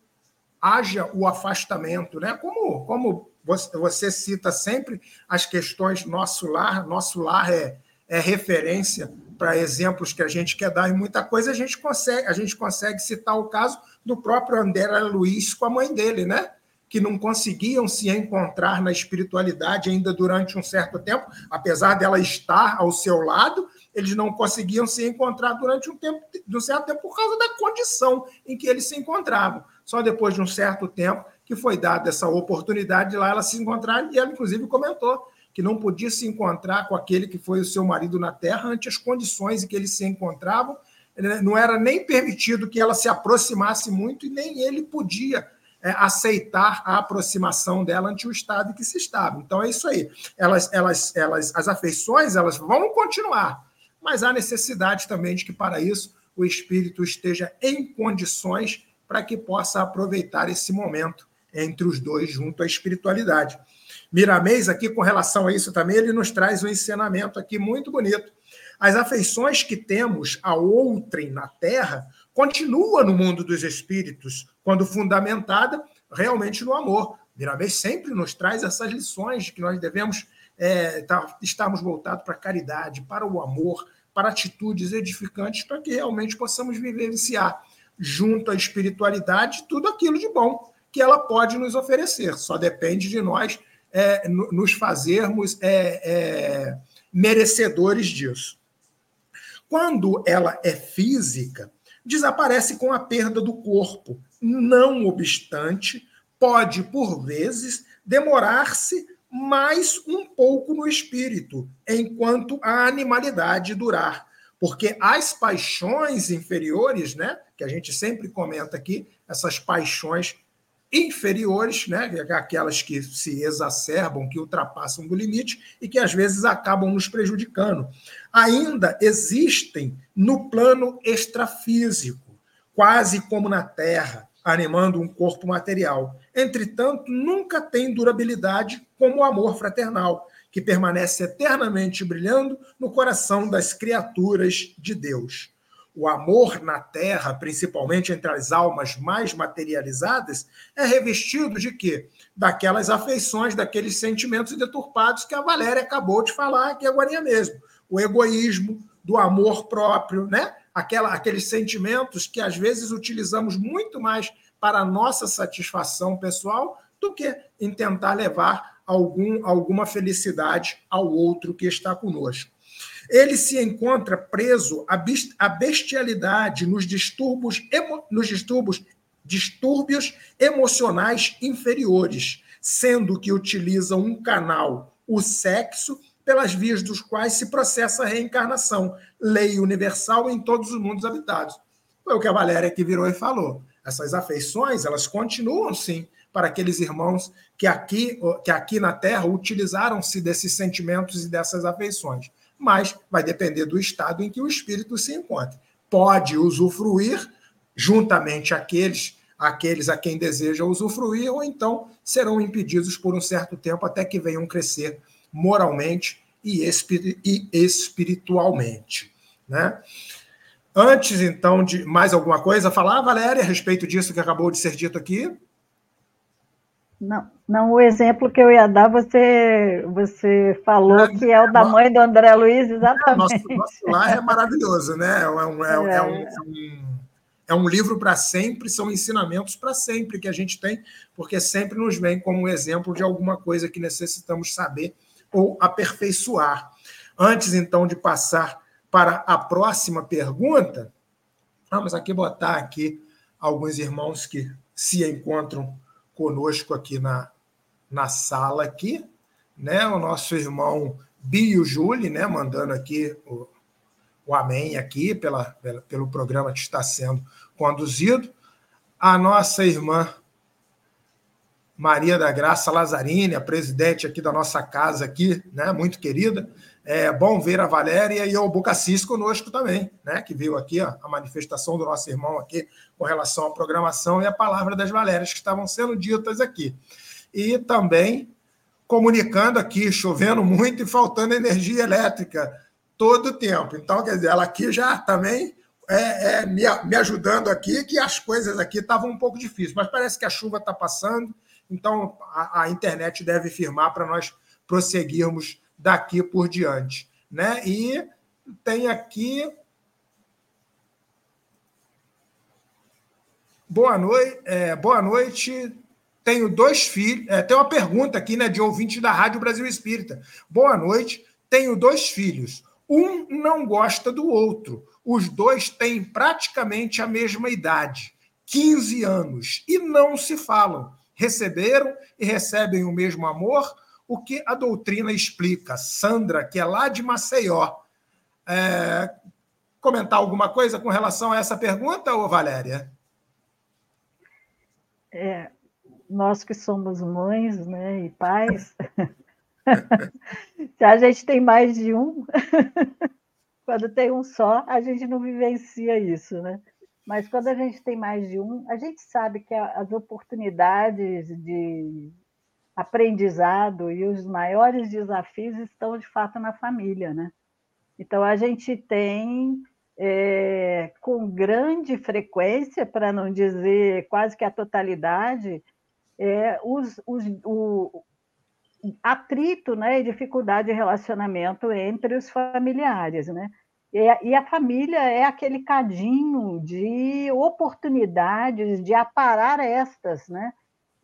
haja o afastamento, né? Como como você, cita sempre as questões nosso lar, nosso lar é, é referência para exemplos que a gente quer dar em muita coisa, a gente consegue, a gente consegue citar o caso do próprio André Luiz com a mãe dele, né? Que não conseguiam se encontrar na espiritualidade ainda durante um certo tempo, apesar dela estar ao seu lado, eles não conseguiam se encontrar durante um tempo, um certo tempo, por causa da condição em que eles se encontravam. Só depois de um certo tempo que foi dada essa oportunidade de lá ela se encontrar, e ela, inclusive, comentou que não podia se encontrar com aquele que foi o seu marido na terra ante as condições em que eles se encontravam, não era nem permitido que ela se aproximasse muito e nem ele podia é, aceitar a aproximação dela ante o estado em que se estava. Então é isso aí. Elas, elas, elas, as afeições elas vão continuar, mas há necessidade também de que para isso o espírito esteja em condições para que possa aproveitar esse momento entre os dois junto à espiritualidade. Miramês, aqui com relação a isso também, ele nos traz um ensinamento aqui muito bonito. As afeições que temos a outrem na Terra continua no mundo dos espíritos, quando fundamentada realmente no amor. Miramês sempre nos traz essas lições de que nós devemos é, tá, estarmos voltados para a caridade, para o amor, para atitudes edificantes, para que realmente possamos vivenciar junto à espiritualidade tudo aquilo de bom que ela pode nos oferecer. Só depende de nós é, nos fazermos é, é, merecedores disso. Quando ela é física, desaparece com a perda do corpo. Não obstante, pode, por vezes, demorar-se mais um pouco no espírito, enquanto a animalidade durar. Porque as paixões inferiores, né, que a gente sempre comenta aqui, essas paixões inferiores, né, aquelas que se exacerbam, que ultrapassam do limite e que às vezes acabam nos prejudicando. Ainda existem no plano extrafísico, quase como na Terra, animando um corpo material. Entretanto, nunca tem durabilidade como o amor fraternal, que permanece eternamente brilhando no coração das criaturas de Deus o amor na Terra, principalmente entre as almas mais materializadas, é revestido de quê? Daquelas afeições, daqueles sentimentos deturpados que a Valéria acabou de falar aqui agora mesmo. O egoísmo, do amor próprio, né? Aquela, aqueles sentimentos que às vezes utilizamos muito mais para a nossa satisfação pessoal do que em tentar levar algum, alguma felicidade ao outro que está conosco. Ele se encontra preso à bestialidade nos distúrbios, nos distúrbios, distúrbios emocionais inferiores, sendo que utiliza um canal, o sexo, pelas vias dos quais se processa a reencarnação, lei universal em todos os mundos habitados. Foi o que a Valéria que virou e falou. Essas afeições, elas continuam sim para aqueles irmãos que aqui, que aqui na Terra utilizaram-se desses sentimentos e dessas afeições mas vai depender do estado em que o espírito se encontra. Pode usufruir juntamente aqueles aqueles a quem deseja usufruir, ou então serão impedidos por um certo tempo até que venham crescer moralmente e, espiritualmente. Né? Antes, então, de mais alguma coisa, falar, Valéria, a respeito disso que acabou de ser dito aqui? Não, não, o exemplo que eu ia dar, você, você falou é, que é o da mãe do André Luiz, exatamente. Nosso, nosso lar é maravilhoso, né? É um, é, é. é um, é um, é um livro para sempre, são ensinamentos para sempre que a gente tem, porque sempre nos vem como um exemplo de alguma coisa que necessitamos saber ou aperfeiçoar. Antes, então, de passar para a próxima pergunta, vamos aqui botar aqui alguns irmãos que se encontram conosco aqui na, na sala aqui, né? O nosso irmão Bio Júlio, né? Mandando aqui o, o amém aqui pela, pela, pelo programa que está sendo conduzido. A nossa irmã Maria da Graça Lazzarini, a presidente aqui da nossa casa aqui, né? Muito querida. É bom ver a Valéria e o Bucacis conosco também, né? Que viu aqui ó, a manifestação do nosso irmão aqui com relação à programação e a palavra das Valérias que estavam sendo ditas aqui. E também comunicando aqui, chovendo muito e faltando energia elétrica todo o tempo. Então, quer dizer, ela aqui já também é, é me, me, ajudando aqui, que as coisas aqui estavam um pouco difíceis, mas parece que a chuva está passando, então a, a internet deve firmar para nós prosseguirmos daqui por diante. Né? E tem aqui Boa noite. É, boa noite. Tenho dois filhos. É, tem uma pergunta aqui, né, de ouvinte da Rádio Brasil Espírita. Boa noite. Tenho dois filhos. Um não gosta do outro. Os dois têm praticamente a mesma idade, 15 anos, e não se falam. Receberam e recebem o mesmo amor, o que a doutrina explica. Sandra, que é lá de Maceió, é, comentar alguma coisa com relação a essa pergunta, ô Valéria? É, nós que somos mães né, e pais, se a gente tem mais de um, quando tem um só, a gente não vivencia isso, né? Mas quando a gente tem mais de um, a gente sabe que as oportunidades de aprendizado e os maiores desafios estão de fato na família, né? Então a gente tem é, com grande frequência, para não dizer quase que a totalidade, é, os, os, o atrito né, e dificuldade de relacionamento entre os familiares. Né? E, e a família é aquele cadinho de oportunidades de aparar estas. Né?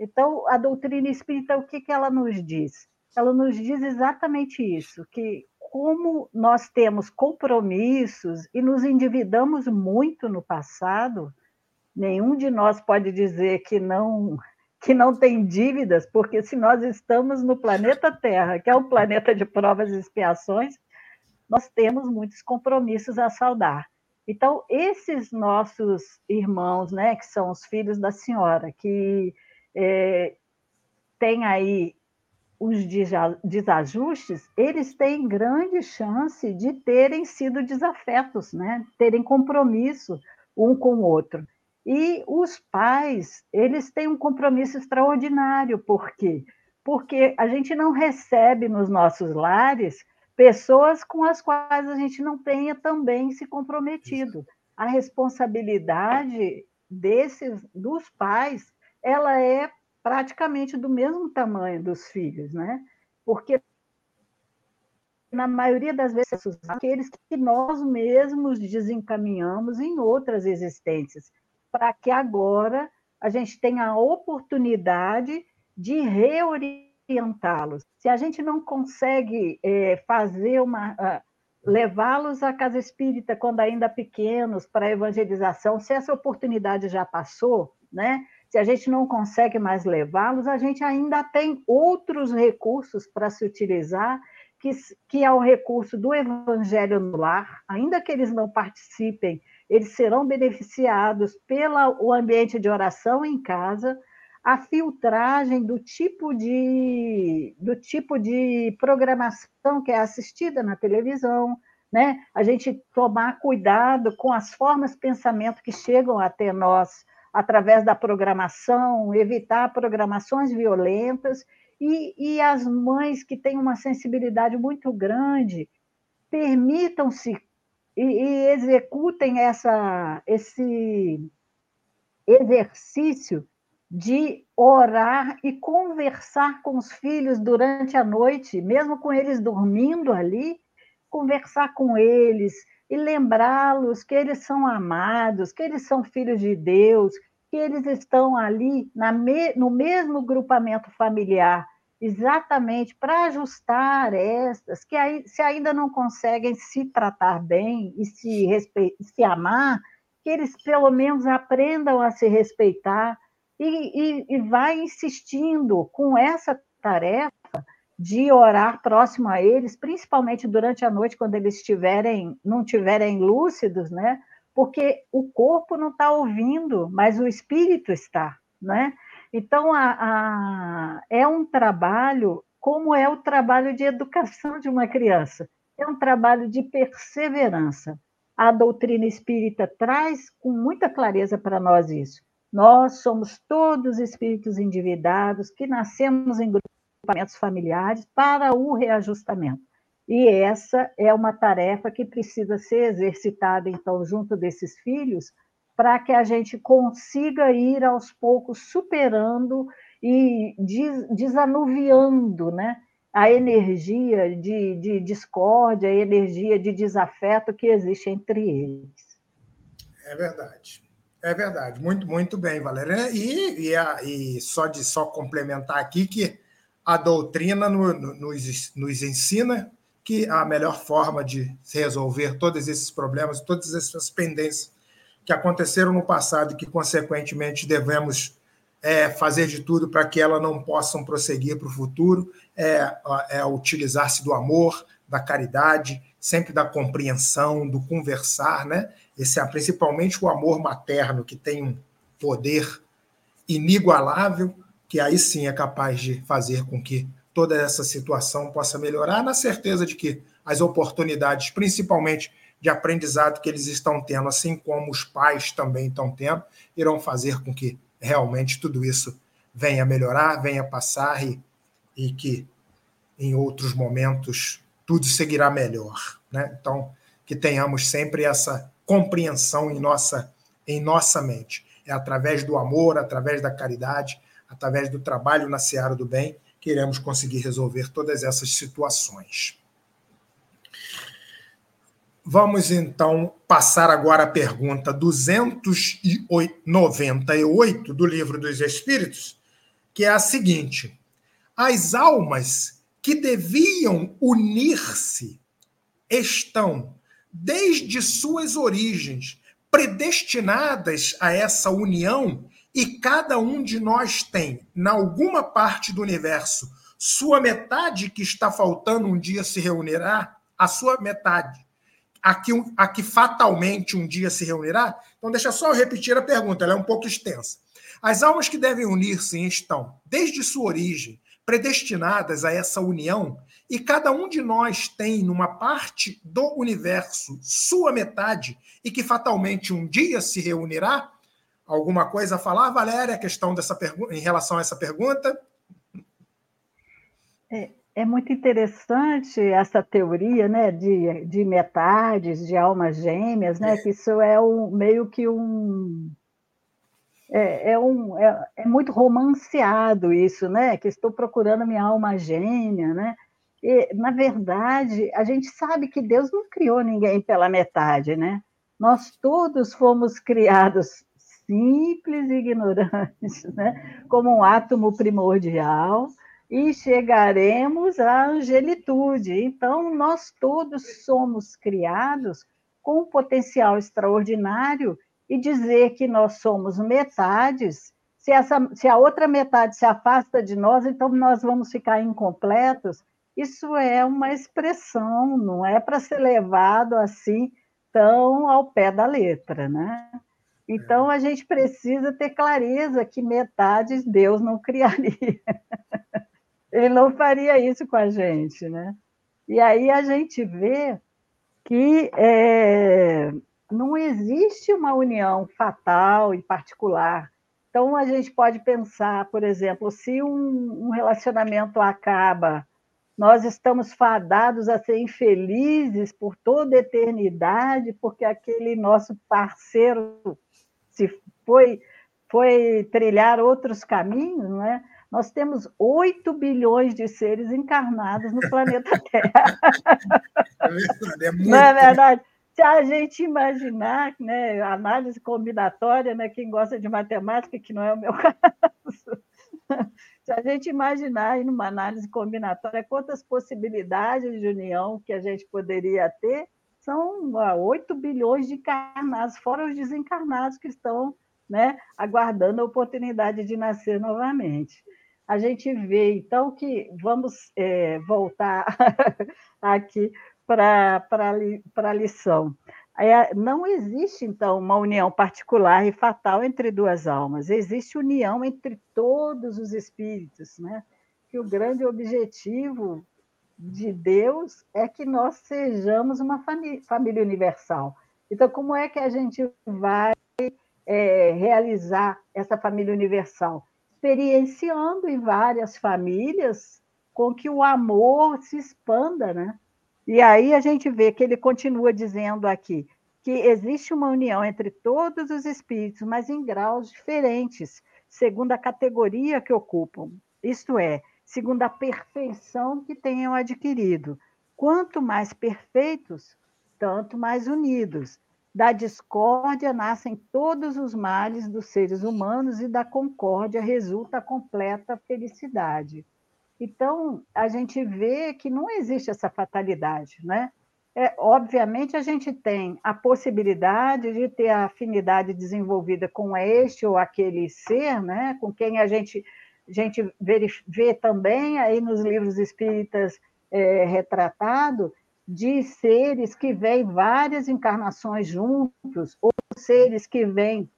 Então, a doutrina espírita, o que, que ela nos diz? Ela nos diz exatamente isso, que como nós temos compromissos e nos endividamos muito no passado, nenhum de nós pode dizer que não que não tem dívidas, porque se nós estamos no planeta Terra, que é um planeta de provas e expiações, nós temos muitos compromissos a saldar. Então, esses nossos irmãos, né, que são os filhos da senhora, que é, têm aí os desajustes, eles têm grande chance de terem sido desafetos, né? terem compromisso um com o outro. E os pais, eles têm um compromisso extraordinário, por quê? Porque a gente não recebe nos nossos lares pessoas com as quais a gente não tenha também se comprometido. A responsabilidade desses dos pais, ela é praticamente do mesmo tamanho dos filhos, né? Porque na maioria das vezes aqueles que nós mesmos desencaminhamos em outras existências, para que agora a gente tenha a oportunidade de reorientá-los. Se a gente não consegue é, fazer uma levá-los à casa espírita quando ainda pequenos para evangelização, se essa oportunidade já passou, né? Se a gente não consegue mais levá-los, a gente ainda tem outros recursos para se utilizar, que, que é o recurso do evangelho no lar, ainda que eles não participem, eles serão beneficiados pelo ambiente de oração em casa, a filtragem do tipo de do tipo de programação que é assistida na televisão, né? A gente tomar cuidado com as formas de pensamento que chegam até nós através da programação, evitar programações violentas, e, e as mães que têm uma sensibilidade muito grande permitam-se e, e, executem essa, esse exercício de orar e conversar com os filhos durante a noite, mesmo com eles dormindo ali, conversar com eles, e lembrá-los que eles são amados, que eles são filhos de Deus, que eles estão ali me, no mesmo grupamento familiar, exatamente para ajustar estas, que aí, se ainda não conseguem se tratar bem e se, se amar, que eles pelo menos aprendam a se respeitar e, e, e vai insistindo com essa tarefa de orar próximo a eles, principalmente durante a noite, quando eles estiverem, não estiverem lúcidos, né? Porque o corpo não está ouvindo, mas o espírito está, né? Então, a, a, é um trabalho, como é o trabalho de educação de uma criança, é um trabalho de perseverança. A doutrina espírita traz com muita clareza para nós isso. Nós somos todos espíritos endividados que nascemos em grupos agrupamentos familiares para o reajustamento. E essa é uma tarefa que precisa ser exercitada, então, junto desses filhos, para que a gente consiga ir aos poucos superando e desanuviando né, a energia de, de discórdia, a energia de desafeto que existe entre eles. É verdade. É verdade. Muito, muito bem, Valéria. E, e, a, e só de só complementar aqui que a doutrina no, no, nos, nos ensina que a melhor forma de resolver todos esses problemas, todas essas pendências que aconteceram no passado e que, consequentemente, devemos é, fazer de tudo para que elas não possam prosseguir para o futuro, é, é utilizar-se do amor, da caridade, sempre da compreensão, do conversar, né? Esse é principalmente o amor materno que tem um poder inigualável, que aí sim é capaz de fazer com que toda essa situação possa melhorar, na certeza de que as oportunidades, principalmente de aprendizado que eles estão tendo, assim como os pais também estão tendo, irão fazer com que realmente tudo isso venha melhorar, venha passar e, e que em outros momentos tudo seguirá melhor. Né? Então, que tenhamos sempre essa compreensão em nossa, em nossa mente. É através do amor, através da caridade, através do trabalho na seara do bem, que iremos conseguir resolver todas essas situações. Vamos então passar agora à pergunta 298 do Livro dos Espíritos, que é a seguinte: As almas que deviam unir-se estão, desde suas origens, predestinadas a essa união e cada um de nós tem, na alguma parte do universo, sua metade que está faltando um dia se reunirá, a sua metade, a que, a que fatalmente um dia se reunirá? Então, deixa só eu repetir a pergunta, ela é um pouco extensa. As almas que devem unir-se estão, desde sua origem, predestinadas a essa união, e cada um de nós tem, numa parte do universo, sua metade, e que fatalmente um dia se reunirá? Alguma coisa a falar, Valéria, a questão dessa pergunta, em relação a essa pergunta? É, é muito interessante essa teoria né, de, de metades, de almas gêmeas, né, que isso é um, meio que um é, é, um, é, é, muito romanceado isso, né? Que estou procurando minha alma gêmea, né? E, na verdade, a gente sabe que Deus não criou ninguém pela metade, né? Nós todos fomos criados simples e ignorantes, né? Como um átomo primordial, e chegaremos à angelitude. Então, nós todos somos criados com um potencial extraordinário e dizer que nós somos metades, se, essa, se a outra metade se afasta de nós, então nós vamos ficar incompletos. Isso é uma expressão, não é para ser levado assim tão ao pé da letra, né? Então a gente precisa ter clareza que metades Deus não criaria. Ele não faria isso com a gente, né? E aí a gente vê que é, não existe uma união fatal e particular. Então, a gente pode pensar, por exemplo, se um, um relacionamento acaba, nós estamos fadados a ser infelizes por toda a eternidade, porque aquele nosso parceiro se foi, foi trilhar outros caminhos, não é? Nós temos 8 bilhões de seres encarnados no planeta Terra. É verdade, é muito. Não é verdade? se a gente imaginar, né, análise combinatória, né, quem gosta de matemática, que não é o meu caso, se a gente imaginar aí numa análise combinatória quantas possibilidades de união que a gente poderia ter, são 8 bilhões de encarnados, fora os desencarnados que estão né, aguardando a oportunidade de nascer novamente. A gente vê, então, que vamos é, voltar aqui para a lição. Não existe, então, uma união particular e fatal entre duas almas, existe união entre todos os espíritos, né? que o grande objetivo de Deus é que nós sejamos uma família universal. Então, como é que a gente vai é, realizar essa família universal? Experienciando em várias famílias com que o amor se expanda, né? E aí a gente vê que ele continua dizendo aqui que existe uma união entre todos os espíritos, mas em graus diferentes, segundo a categoria que ocupam, isto é, segundo a perfeição que tenham adquirido. Quanto mais perfeitos, tanto mais unidos. Da discórdia nascem todos os males dos seres humanos e da concórdia resulta a completa felicidade. Então, a gente vê que não existe essa fatalidade, né? É, obviamente, a gente tem a possibilidade de ter a afinidade desenvolvida com este ou aquele ser, né? com quem a gente, a gente vê, vê também aí nos livros espíritas é, retratado, de seres que vêm várias encarnações juntos, ou seres que vêm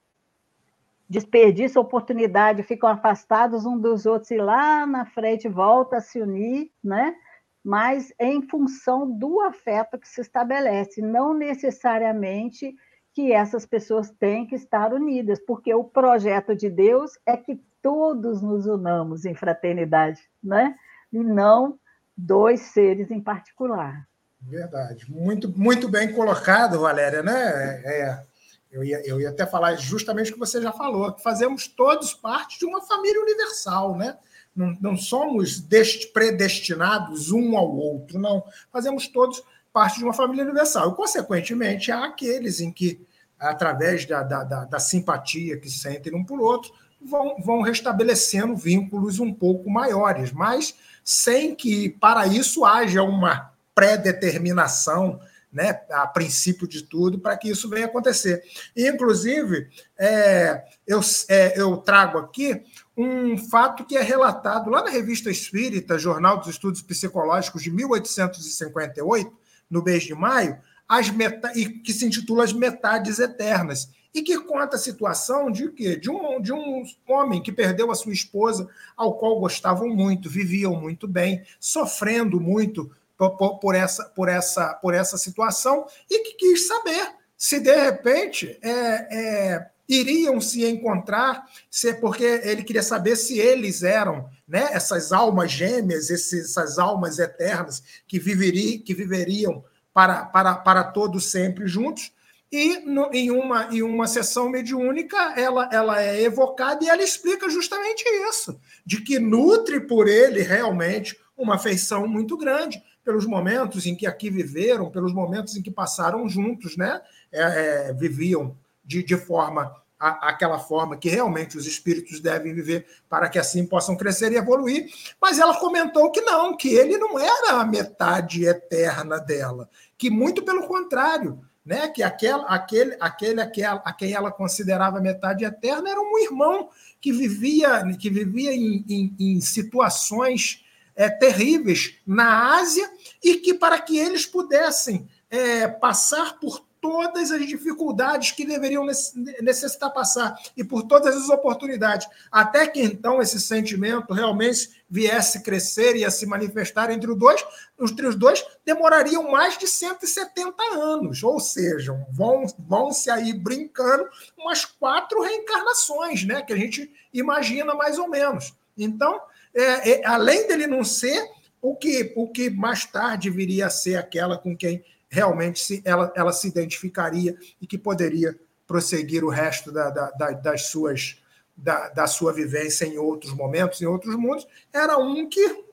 desperdiçam oportunidade, ficam afastados um dos outros e lá na frente volta a se unir, né? Mas em função do afeto que se estabelece, não necessariamente que essas pessoas têm que estar unidas, porque o projeto de Deus é que todos nos unamos em fraternidade, né? E não dois seres em particular. Verdade. Muito, muito bem colocado, Valéria, né? É, eu, ia, eu ia até falar justamente o que você já falou, que fazemos todos parte de uma família universal, né? Não, não somos predestinados um ao outro, não. Fazemos todos parte de uma família universal. E, consequentemente, há aqueles em que, através da, da, da, da simpatia que sentem um por outro, vão, vão restabelecendo vínculos um pouco maiores, mas sem que, para isso, haja uma pré-determinação, né, a princípio de tudo, para que isso venha acontecer. E, inclusive, é, eu, é, eu trago aqui um fato que é relatado lá na Revista Espírita, Jornal dos Estudos Psicológicos de 1858, no mês de maio, as meta, e que se intitula As Metades Eternas, e que conta a situação de quê? De um, de um homem que perdeu a sua esposa, ao qual gostavam muito, viviam muito bem, sofrendo muito por, por, essa, por, essa, por essa situação e que quis saber se de repente é, é, iriam se encontrar, se, porque ele queria saber se eles eram né, essas almas gêmeas, esses, essas almas eternas que, viveri, que viveriam para, para, para todos sempre juntos. E no, em, uma, em uma sessão mediúnica, ela, ela é evocada e ela explica justamente isso: de que nutre por ele realmente uma afeição muito grande pelos momentos em que aqui viveram, pelos momentos em que passaram juntos, né? É, é, viviam de, de forma aquela forma que realmente os espíritos devem viver para que assim possam crescer e evoluir. Mas ela comentou que não, que ele não era a metade eterna dela, que muito pelo contrário, né? Que aquele, aquele, aquele, aquela, a quem ela considerava metade eterna era um irmão que vivia, que vivia em, em, em situações é, terríveis na Ásia e que para que eles pudessem é, passar por todas as dificuldades que deveriam necessitar passar e por todas as oportunidades, até que então esse sentimento realmente viesse crescer e a se manifestar entre os dois, entre os dois demorariam mais de 170 anos, ou seja, vão, vão se aí brincando umas quatro reencarnações, né, que a gente imagina mais ou menos. Então, é, é, além dele não ser o que, o que mais tarde viria a ser aquela com quem realmente se, ela, ela se identificaria e que poderia prosseguir o resto da, da, da, das suas da, da sua vivência em outros momentos, em outros mundos, era um que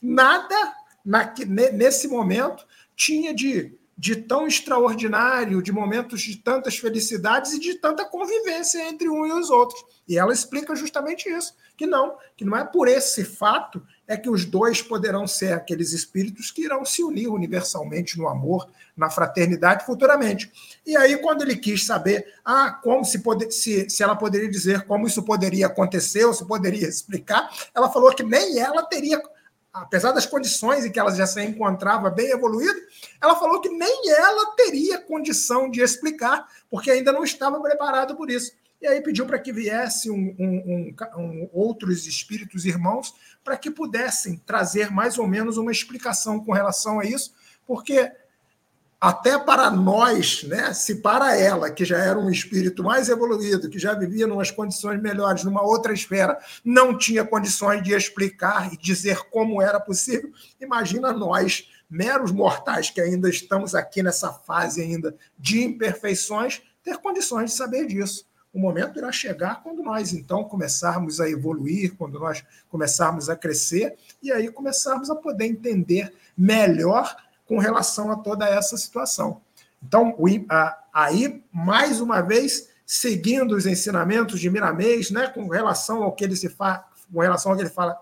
nada na, nesse momento tinha de, de tão extraordinário, de momentos de tantas felicidades e de tanta convivência entre um e os outros. E ela explica justamente isso que não, que não é por esse fato é que os dois poderão ser aqueles espíritos que irão se unir universalmente no amor, na fraternidade futuramente. E aí, quando ele quis saber ah, como se, pode, se, se ela poderia dizer como isso poderia acontecer, ou se poderia explicar, ela falou que nem ela teria, apesar das condições em que ela já se encontrava bem evoluída, ela falou que nem ela teria condição de explicar, porque ainda não estava preparada por isso. E aí pediu para que viesse um, um, um, outros espíritos irmãos para que pudessem trazer mais ou menos uma explicação com relação a isso, porque até para nós, né, se para ela, que já era um espírito mais evoluído, que já vivia em umas condições melhores, numa outra esfera, não tinha condições de explicar e dizer como era possível, imagina nós, meros mortais que ainda estamos aqui nessa fase ainda de imperfeições, ter condições de saber disso. O momento irá chegar quando nós, então, começarmos a evoluir, quando nós começarmos a crescer, e aí começarmos a poder entender melhor com relação a toda essa situação. Então, aí, mais uma vez, seguindo os ensinamentos de Miramês, né, com relação ao que ele se faz, com relação ao que ele fala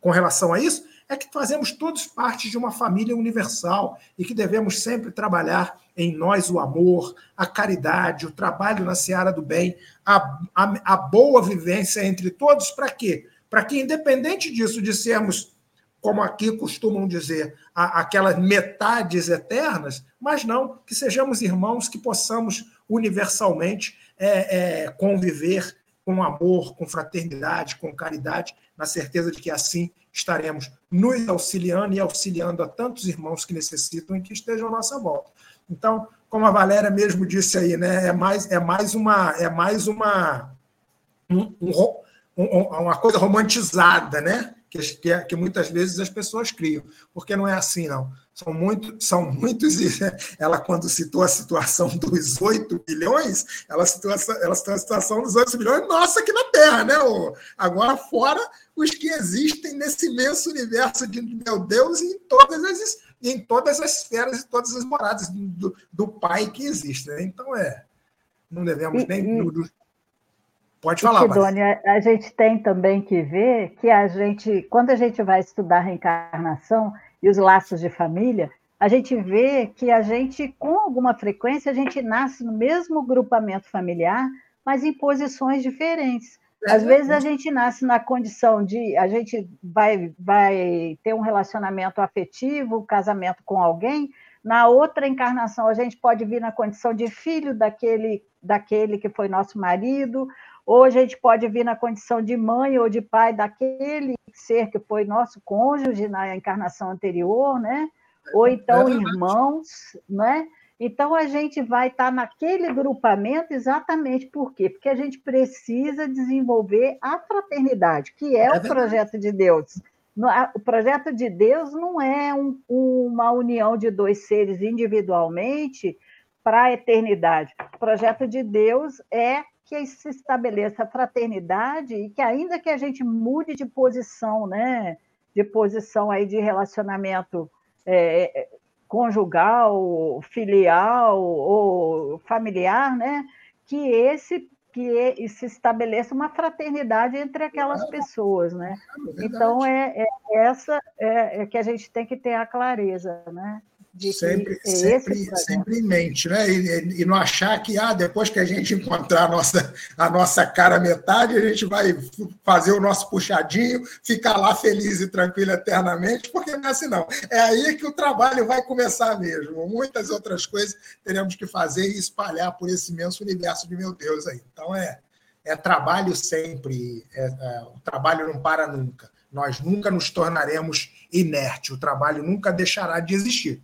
com relação a isso, é que fazemos todos parte de uma família universal e que devemos sempre trabalhar em nós o amor, a caridade, o trabalho na seara do bem, a, a, a boa vivência entre todos, para quê? Para que, independente disso, de sermos como aqui costumam dizer, aquelas metades eternas, mas não, que sejamos irmãos, que possamos universalmente é, é, conviver com amor, com fraternidade, com caridade, na certeza de que assim estaremos nos auxiliando e auxiliando a tantos irmãos que necessitam e que estejam à nossa volta. Então, como a Valéria mesmo disse aí, né, é mais é mais uma é mais uma um, um, uma coisa romantizada, né? Que, que, que, muitas vezes as pessoas criam, porque não é assim, não. São, muito, são muitos. Ela, quando citou a situação dos 8 bilhões, ela citou, ela citou a situação dos 8 bilhões, nossa, aqui na Terra, né? Agora, fora os que existem nesse imenso universo de meu Deus em todas as, em todas as esferas e todas as moradas do, do Pai que existe. Né? Então, é. Não devemos nem. E, Pode falar, Sidônia, a gente tem também que ver que a gente, quando a gente vai estudar reencarnação e os laços de família, a gente vê que a gente, com alguma frequência, a gente nasce no mesmo grupamento familiar, mas em posições diferentes. Às vezes a gente nasce na condição de a gente vai, vai ter um relacionamento afetivo, casamento com alguém. Na outra encarnação, a gente pode vir na condição de filho daquele, daquele que foi nosso marido, ou a gente pode vir na condição de mãe ou de pai daquele ser que foi nosso cônjuge na encarnação anterior, né? Ou então irmãos, né? Então, a gente vai estar naquele grupamento exatamente por quê? Porque a gente precisa desenvolver a fraternidade, que é, é o projeto de Deus. O projeto de Deus não é um, uma união de dois seres individualmente para a eternidade. O projeto de Deus é que se estabeleça a fraternidade e que, ainda que a gente mude de posição, né? De posição aí de relacionamento é, conjugal, filial ou familiar, né? Que esse que se estabeleça uma fraternidade entre aquelas pessoas, né? É então é, é essa é, é, que a gente tem que ter a clareza, né? Sempre, sempre, sempre em mente, né? E, e, não achar que ah, depois que a gente encontrar a nossa, a nossa cara metade, a gente vai fazer o nosso puxadinho, ficar lá feliz e tranquilo eternamente, porque não é assim, não. É aí que o trabalho vai começar mesmo. Muitas outras coisas teremos que fazer e espalhar por esse imenso universo de meu Deus aí. Então é, é trabalho sempre, é, é, o trabalho não para nunca. Nós nunca nos tornaremos inerte, o trabalho nunca deixará de existir.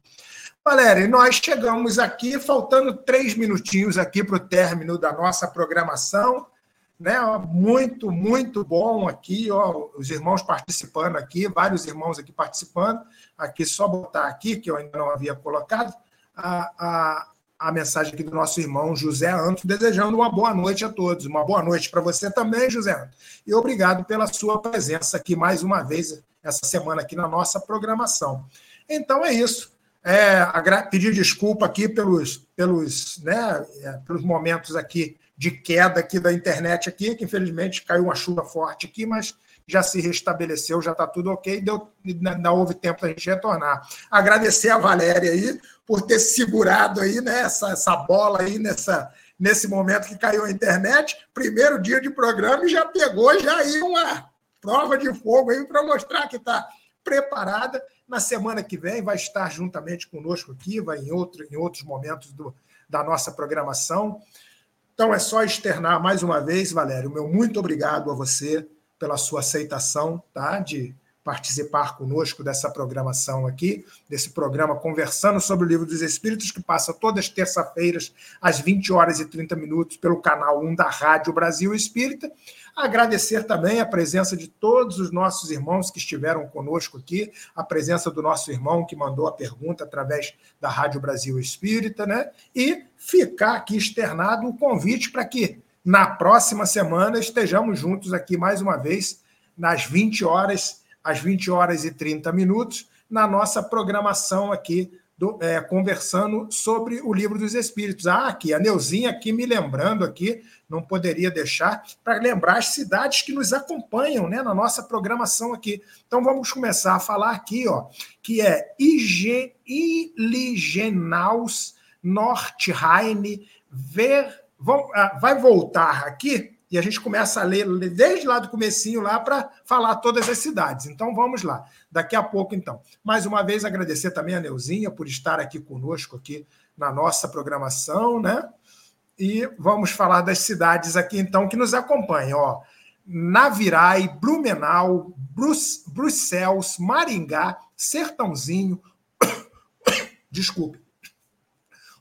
Valéria, nós chegamos aqui, faltando três minutinhos aqui para o término da nossa programação. Né? Muito, muito bom aqui, ó, os irmãos participando aqui, vários irmãos aqui participando. Aqui, só botar aqui, que eu ainda não havia colocado, a, a, a mensagem aqui do nosso irmão José Anto, desejando uma boa noite a todos. Uma boa noite para você também, José Anto. E obrigado pela sua presença aqui mais uma vez, essa semana aqui na nossa programação. Então é isso. É, pedir desculpa aqui pelos, pelos, né, é, pelos momentos aqui de queda aqui da internet aqui, que infelizmente caiu uma chuva forte aqui, mas já se restabeleceu, já está tudo ok, deu, não houve tempo da gente retornar. Agradecer a Valéria aí por ter segurado aí né, essa, essa bola aí nessa, nesse momento que caiu a internet. Primeiro dia de programa e já pegou já aí uma prova de fogo aí para mostrar que está preparada na semana que vem vai estar juntamente conosco aqui, vai em, outro, em outros momentos do, da nossa programação. Então é só externar mais uma vez, Valério, meu muito obrigado a você pela sua aceitação tá, de participar conosco dessa programação aqui, desse programa Conversando sobre o Livro dos Espíritos, que passa todas as terça-feiras, às 20 horas e 30 minutos, pelo canal 1 da Rádio Brasil Espírita. Agradecer também a presença de todos os nossos irmãos que estiveram conosco aqui, a presença do nosso irmão que mandou a pergunta através da Rádio Brasil Espírita, né? E ficar aqui externado o convite para que na próxima semana estejamos juntos aqui mais uma vez, nas 20 horas, às 20 horas e 30 minutos, na nossa programação aqui do, é, conversando sobre o livro dos Espíritos. Ah, aqui, a Neuzinha aqui me lembrando aqui, não poderia deixar, para lembrar as cidades que nos acompanham né, na nossa programação aqui. Então vamos começar a falar aqui, ó, que é IG, Iligenaus, Nordrhein, Ver, vão, ah, vai voltar aqui E a gente começa a ler desde lá do comecinho lá para falar todas as cidades. Então vamos lá. Daqui a pouco então. Mais uma vez agradecer também a Neuzinha por estar aqui conosco aqui na nossa programação, né? E vamos falar das cidades aqui então que nos acompanham, ó. Navirai, Blumenau, Brus, Bruxelas, Maringá, Sertãozinho, desculpe,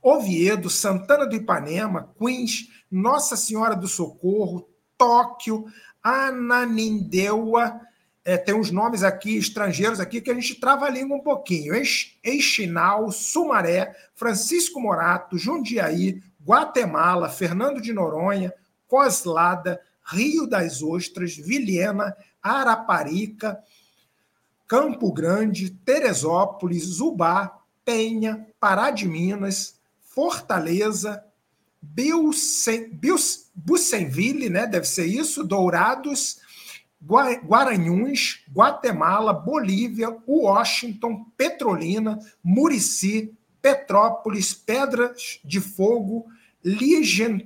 Oviedo, Santana do Ipanema, Queens, Nossa Senhora do Socorro, Tóquio, Ananindeua, é, tem uns nomes aqui estrangeiros aqui que a gente trava a língua um pouquinho. Eixinal, Sumaré, Francisco Morato, Jundiaí, Guatemala, Fernando de Noronha, Coslada, Rio das Ostras, Vilhena, Araparica, Campo Grande, Teresópolis, Zubá, Penha, Pará de Minas, Fortaleza, Bucenville, né, deve ser isso, Dourados, Guaranhuns, Guatemala, Bolívia, Washington, Petrolina, Murici, Petrópolis, Pedras de Fogo, Ligentonai,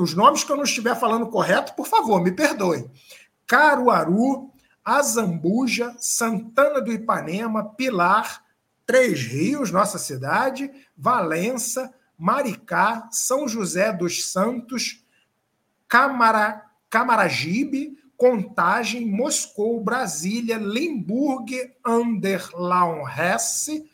os nomes que eu não estiver falando correto, por favor, me perdoe. Caruaru, Azambuja, Santana do Ipanema, Pilar, Três Rios, nossa cidade, Valença, Maricá, São José dos Santos, Camara, Camaragibe, Contagem, Moscou, Brasília, Limburg, Anderlaun Hesse,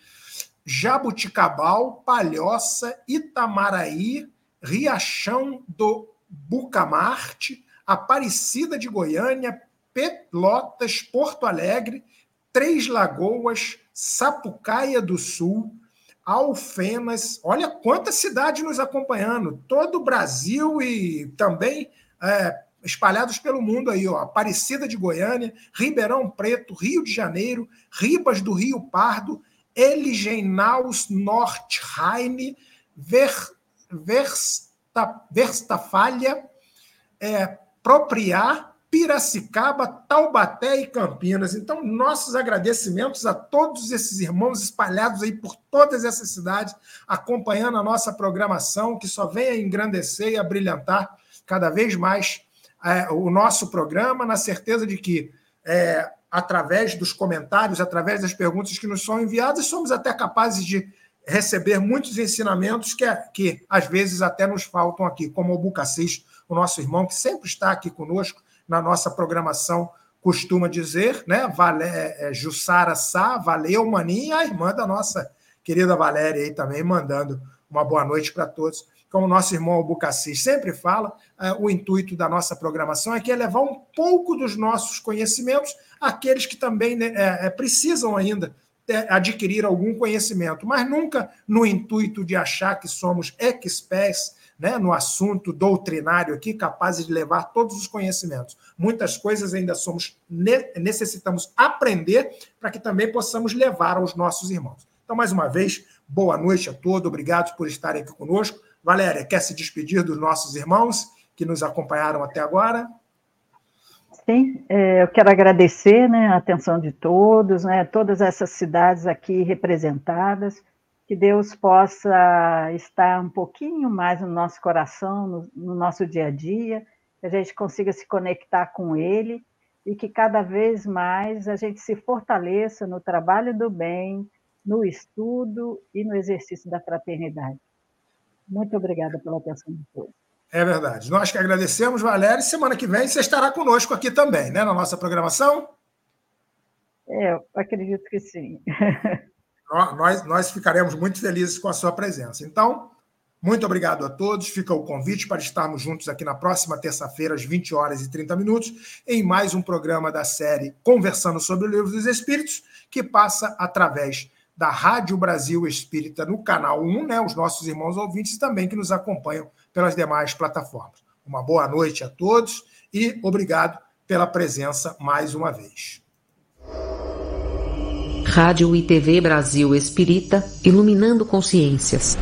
Jabuticabal, Palhoça, Itamaraí, Riachão do Bucamarte, Aparecida de Goiânia, Pelotas, Porto Alegre, Três Lagoas, Sapucaia do Sul, Alfenas. Olha quanta cidade nos acompanhando, todo o Brasil e também é, espalhados pelo mundo aí, ó. Aparecida de Goiânia, Ribeirão Preto, Rio de Janeiro, Ribas do Rio Pardo, Eligenaus Nordrhein, Ver Versta, Verstafalha, é, Propriar, Piracicaba, Taubaté e Campinas. Então, nossos agradecimentos a todos esses irmãos espalhados aí por todas essas cidades, acompanhando a nossa programação, que só vem a engrandecer e a brilhantar cada vez mais é, o nosso programa, na certeza de que, é, através dos comentários, através das perguntas que nos são enviadas, somos até capazes de receber muitos ensinamentos que, que às vezes até nos faltam aqui, como o Bucacis, o nosso irmão, que sempre está aqui conosco na nossa programação, costuma dizer, né? Vale, é, é, Jussara Sá, valeu, Maninha, a irmã da nossa querida Valéria aí também, mandando uma boa noite para todos. Como o nosso irmão Bucacis sempre fala, é, o intuito da nossa programação é que é levar um pouco dos nossos conhecimentos àqueles que também né, é, é precisam ainda adquirir algum conhecimento, mas nunca no intuito de achar que somos experts né, no assunto doutrinário aqui, capazes de levar todos os conhecimentos. Muitas coisas ainda somos necessitamos aprender para que também possamos levar aos nossos irmãos. Então, mais uma vez, boa noite a todos, obrigado por estarem aqui conosco. Valéria, quer se despedir dos nossos irmãos que nos acompanharam até agora? Sim, é, eu quero agradecer né, a atenção de todos, né, todas essas cidades aqui representadas, que Deus possa estar um pouquinho mais no nosso coração, no, no nosso dia a dia, que a gente consiga se conectar com Ele e que cada vez mais a gente se fortaleça no trabalho do bem, no estudo e no exercício da fraternidade. Muito obrigada pela atenção de todos. É verdade. Nós que agradecemos, Valéria, e semana que vem você estará conosco aqui também, né, na nossa programação? É, eu acredito que sim. Nós, nós ficaremos muito felizes com a sua presença. Então, muito obrigado a todos. Fica o convite para estarmos juntos aqui na próxima terça-feira, às 20 horas e 30 minutos, em mais um programa da série Conversando sobre o Livro dos Espíritos, que passa através da Rádio Brasil Espírita no canal 1, né, os nossos irmãos ouvintes também que nos acompanham pelas demais plataformas. Uma boa noite a todos e obrigado pela presença mais uma vez. Rádio e TV Brasil Espírita, iluminando consciências.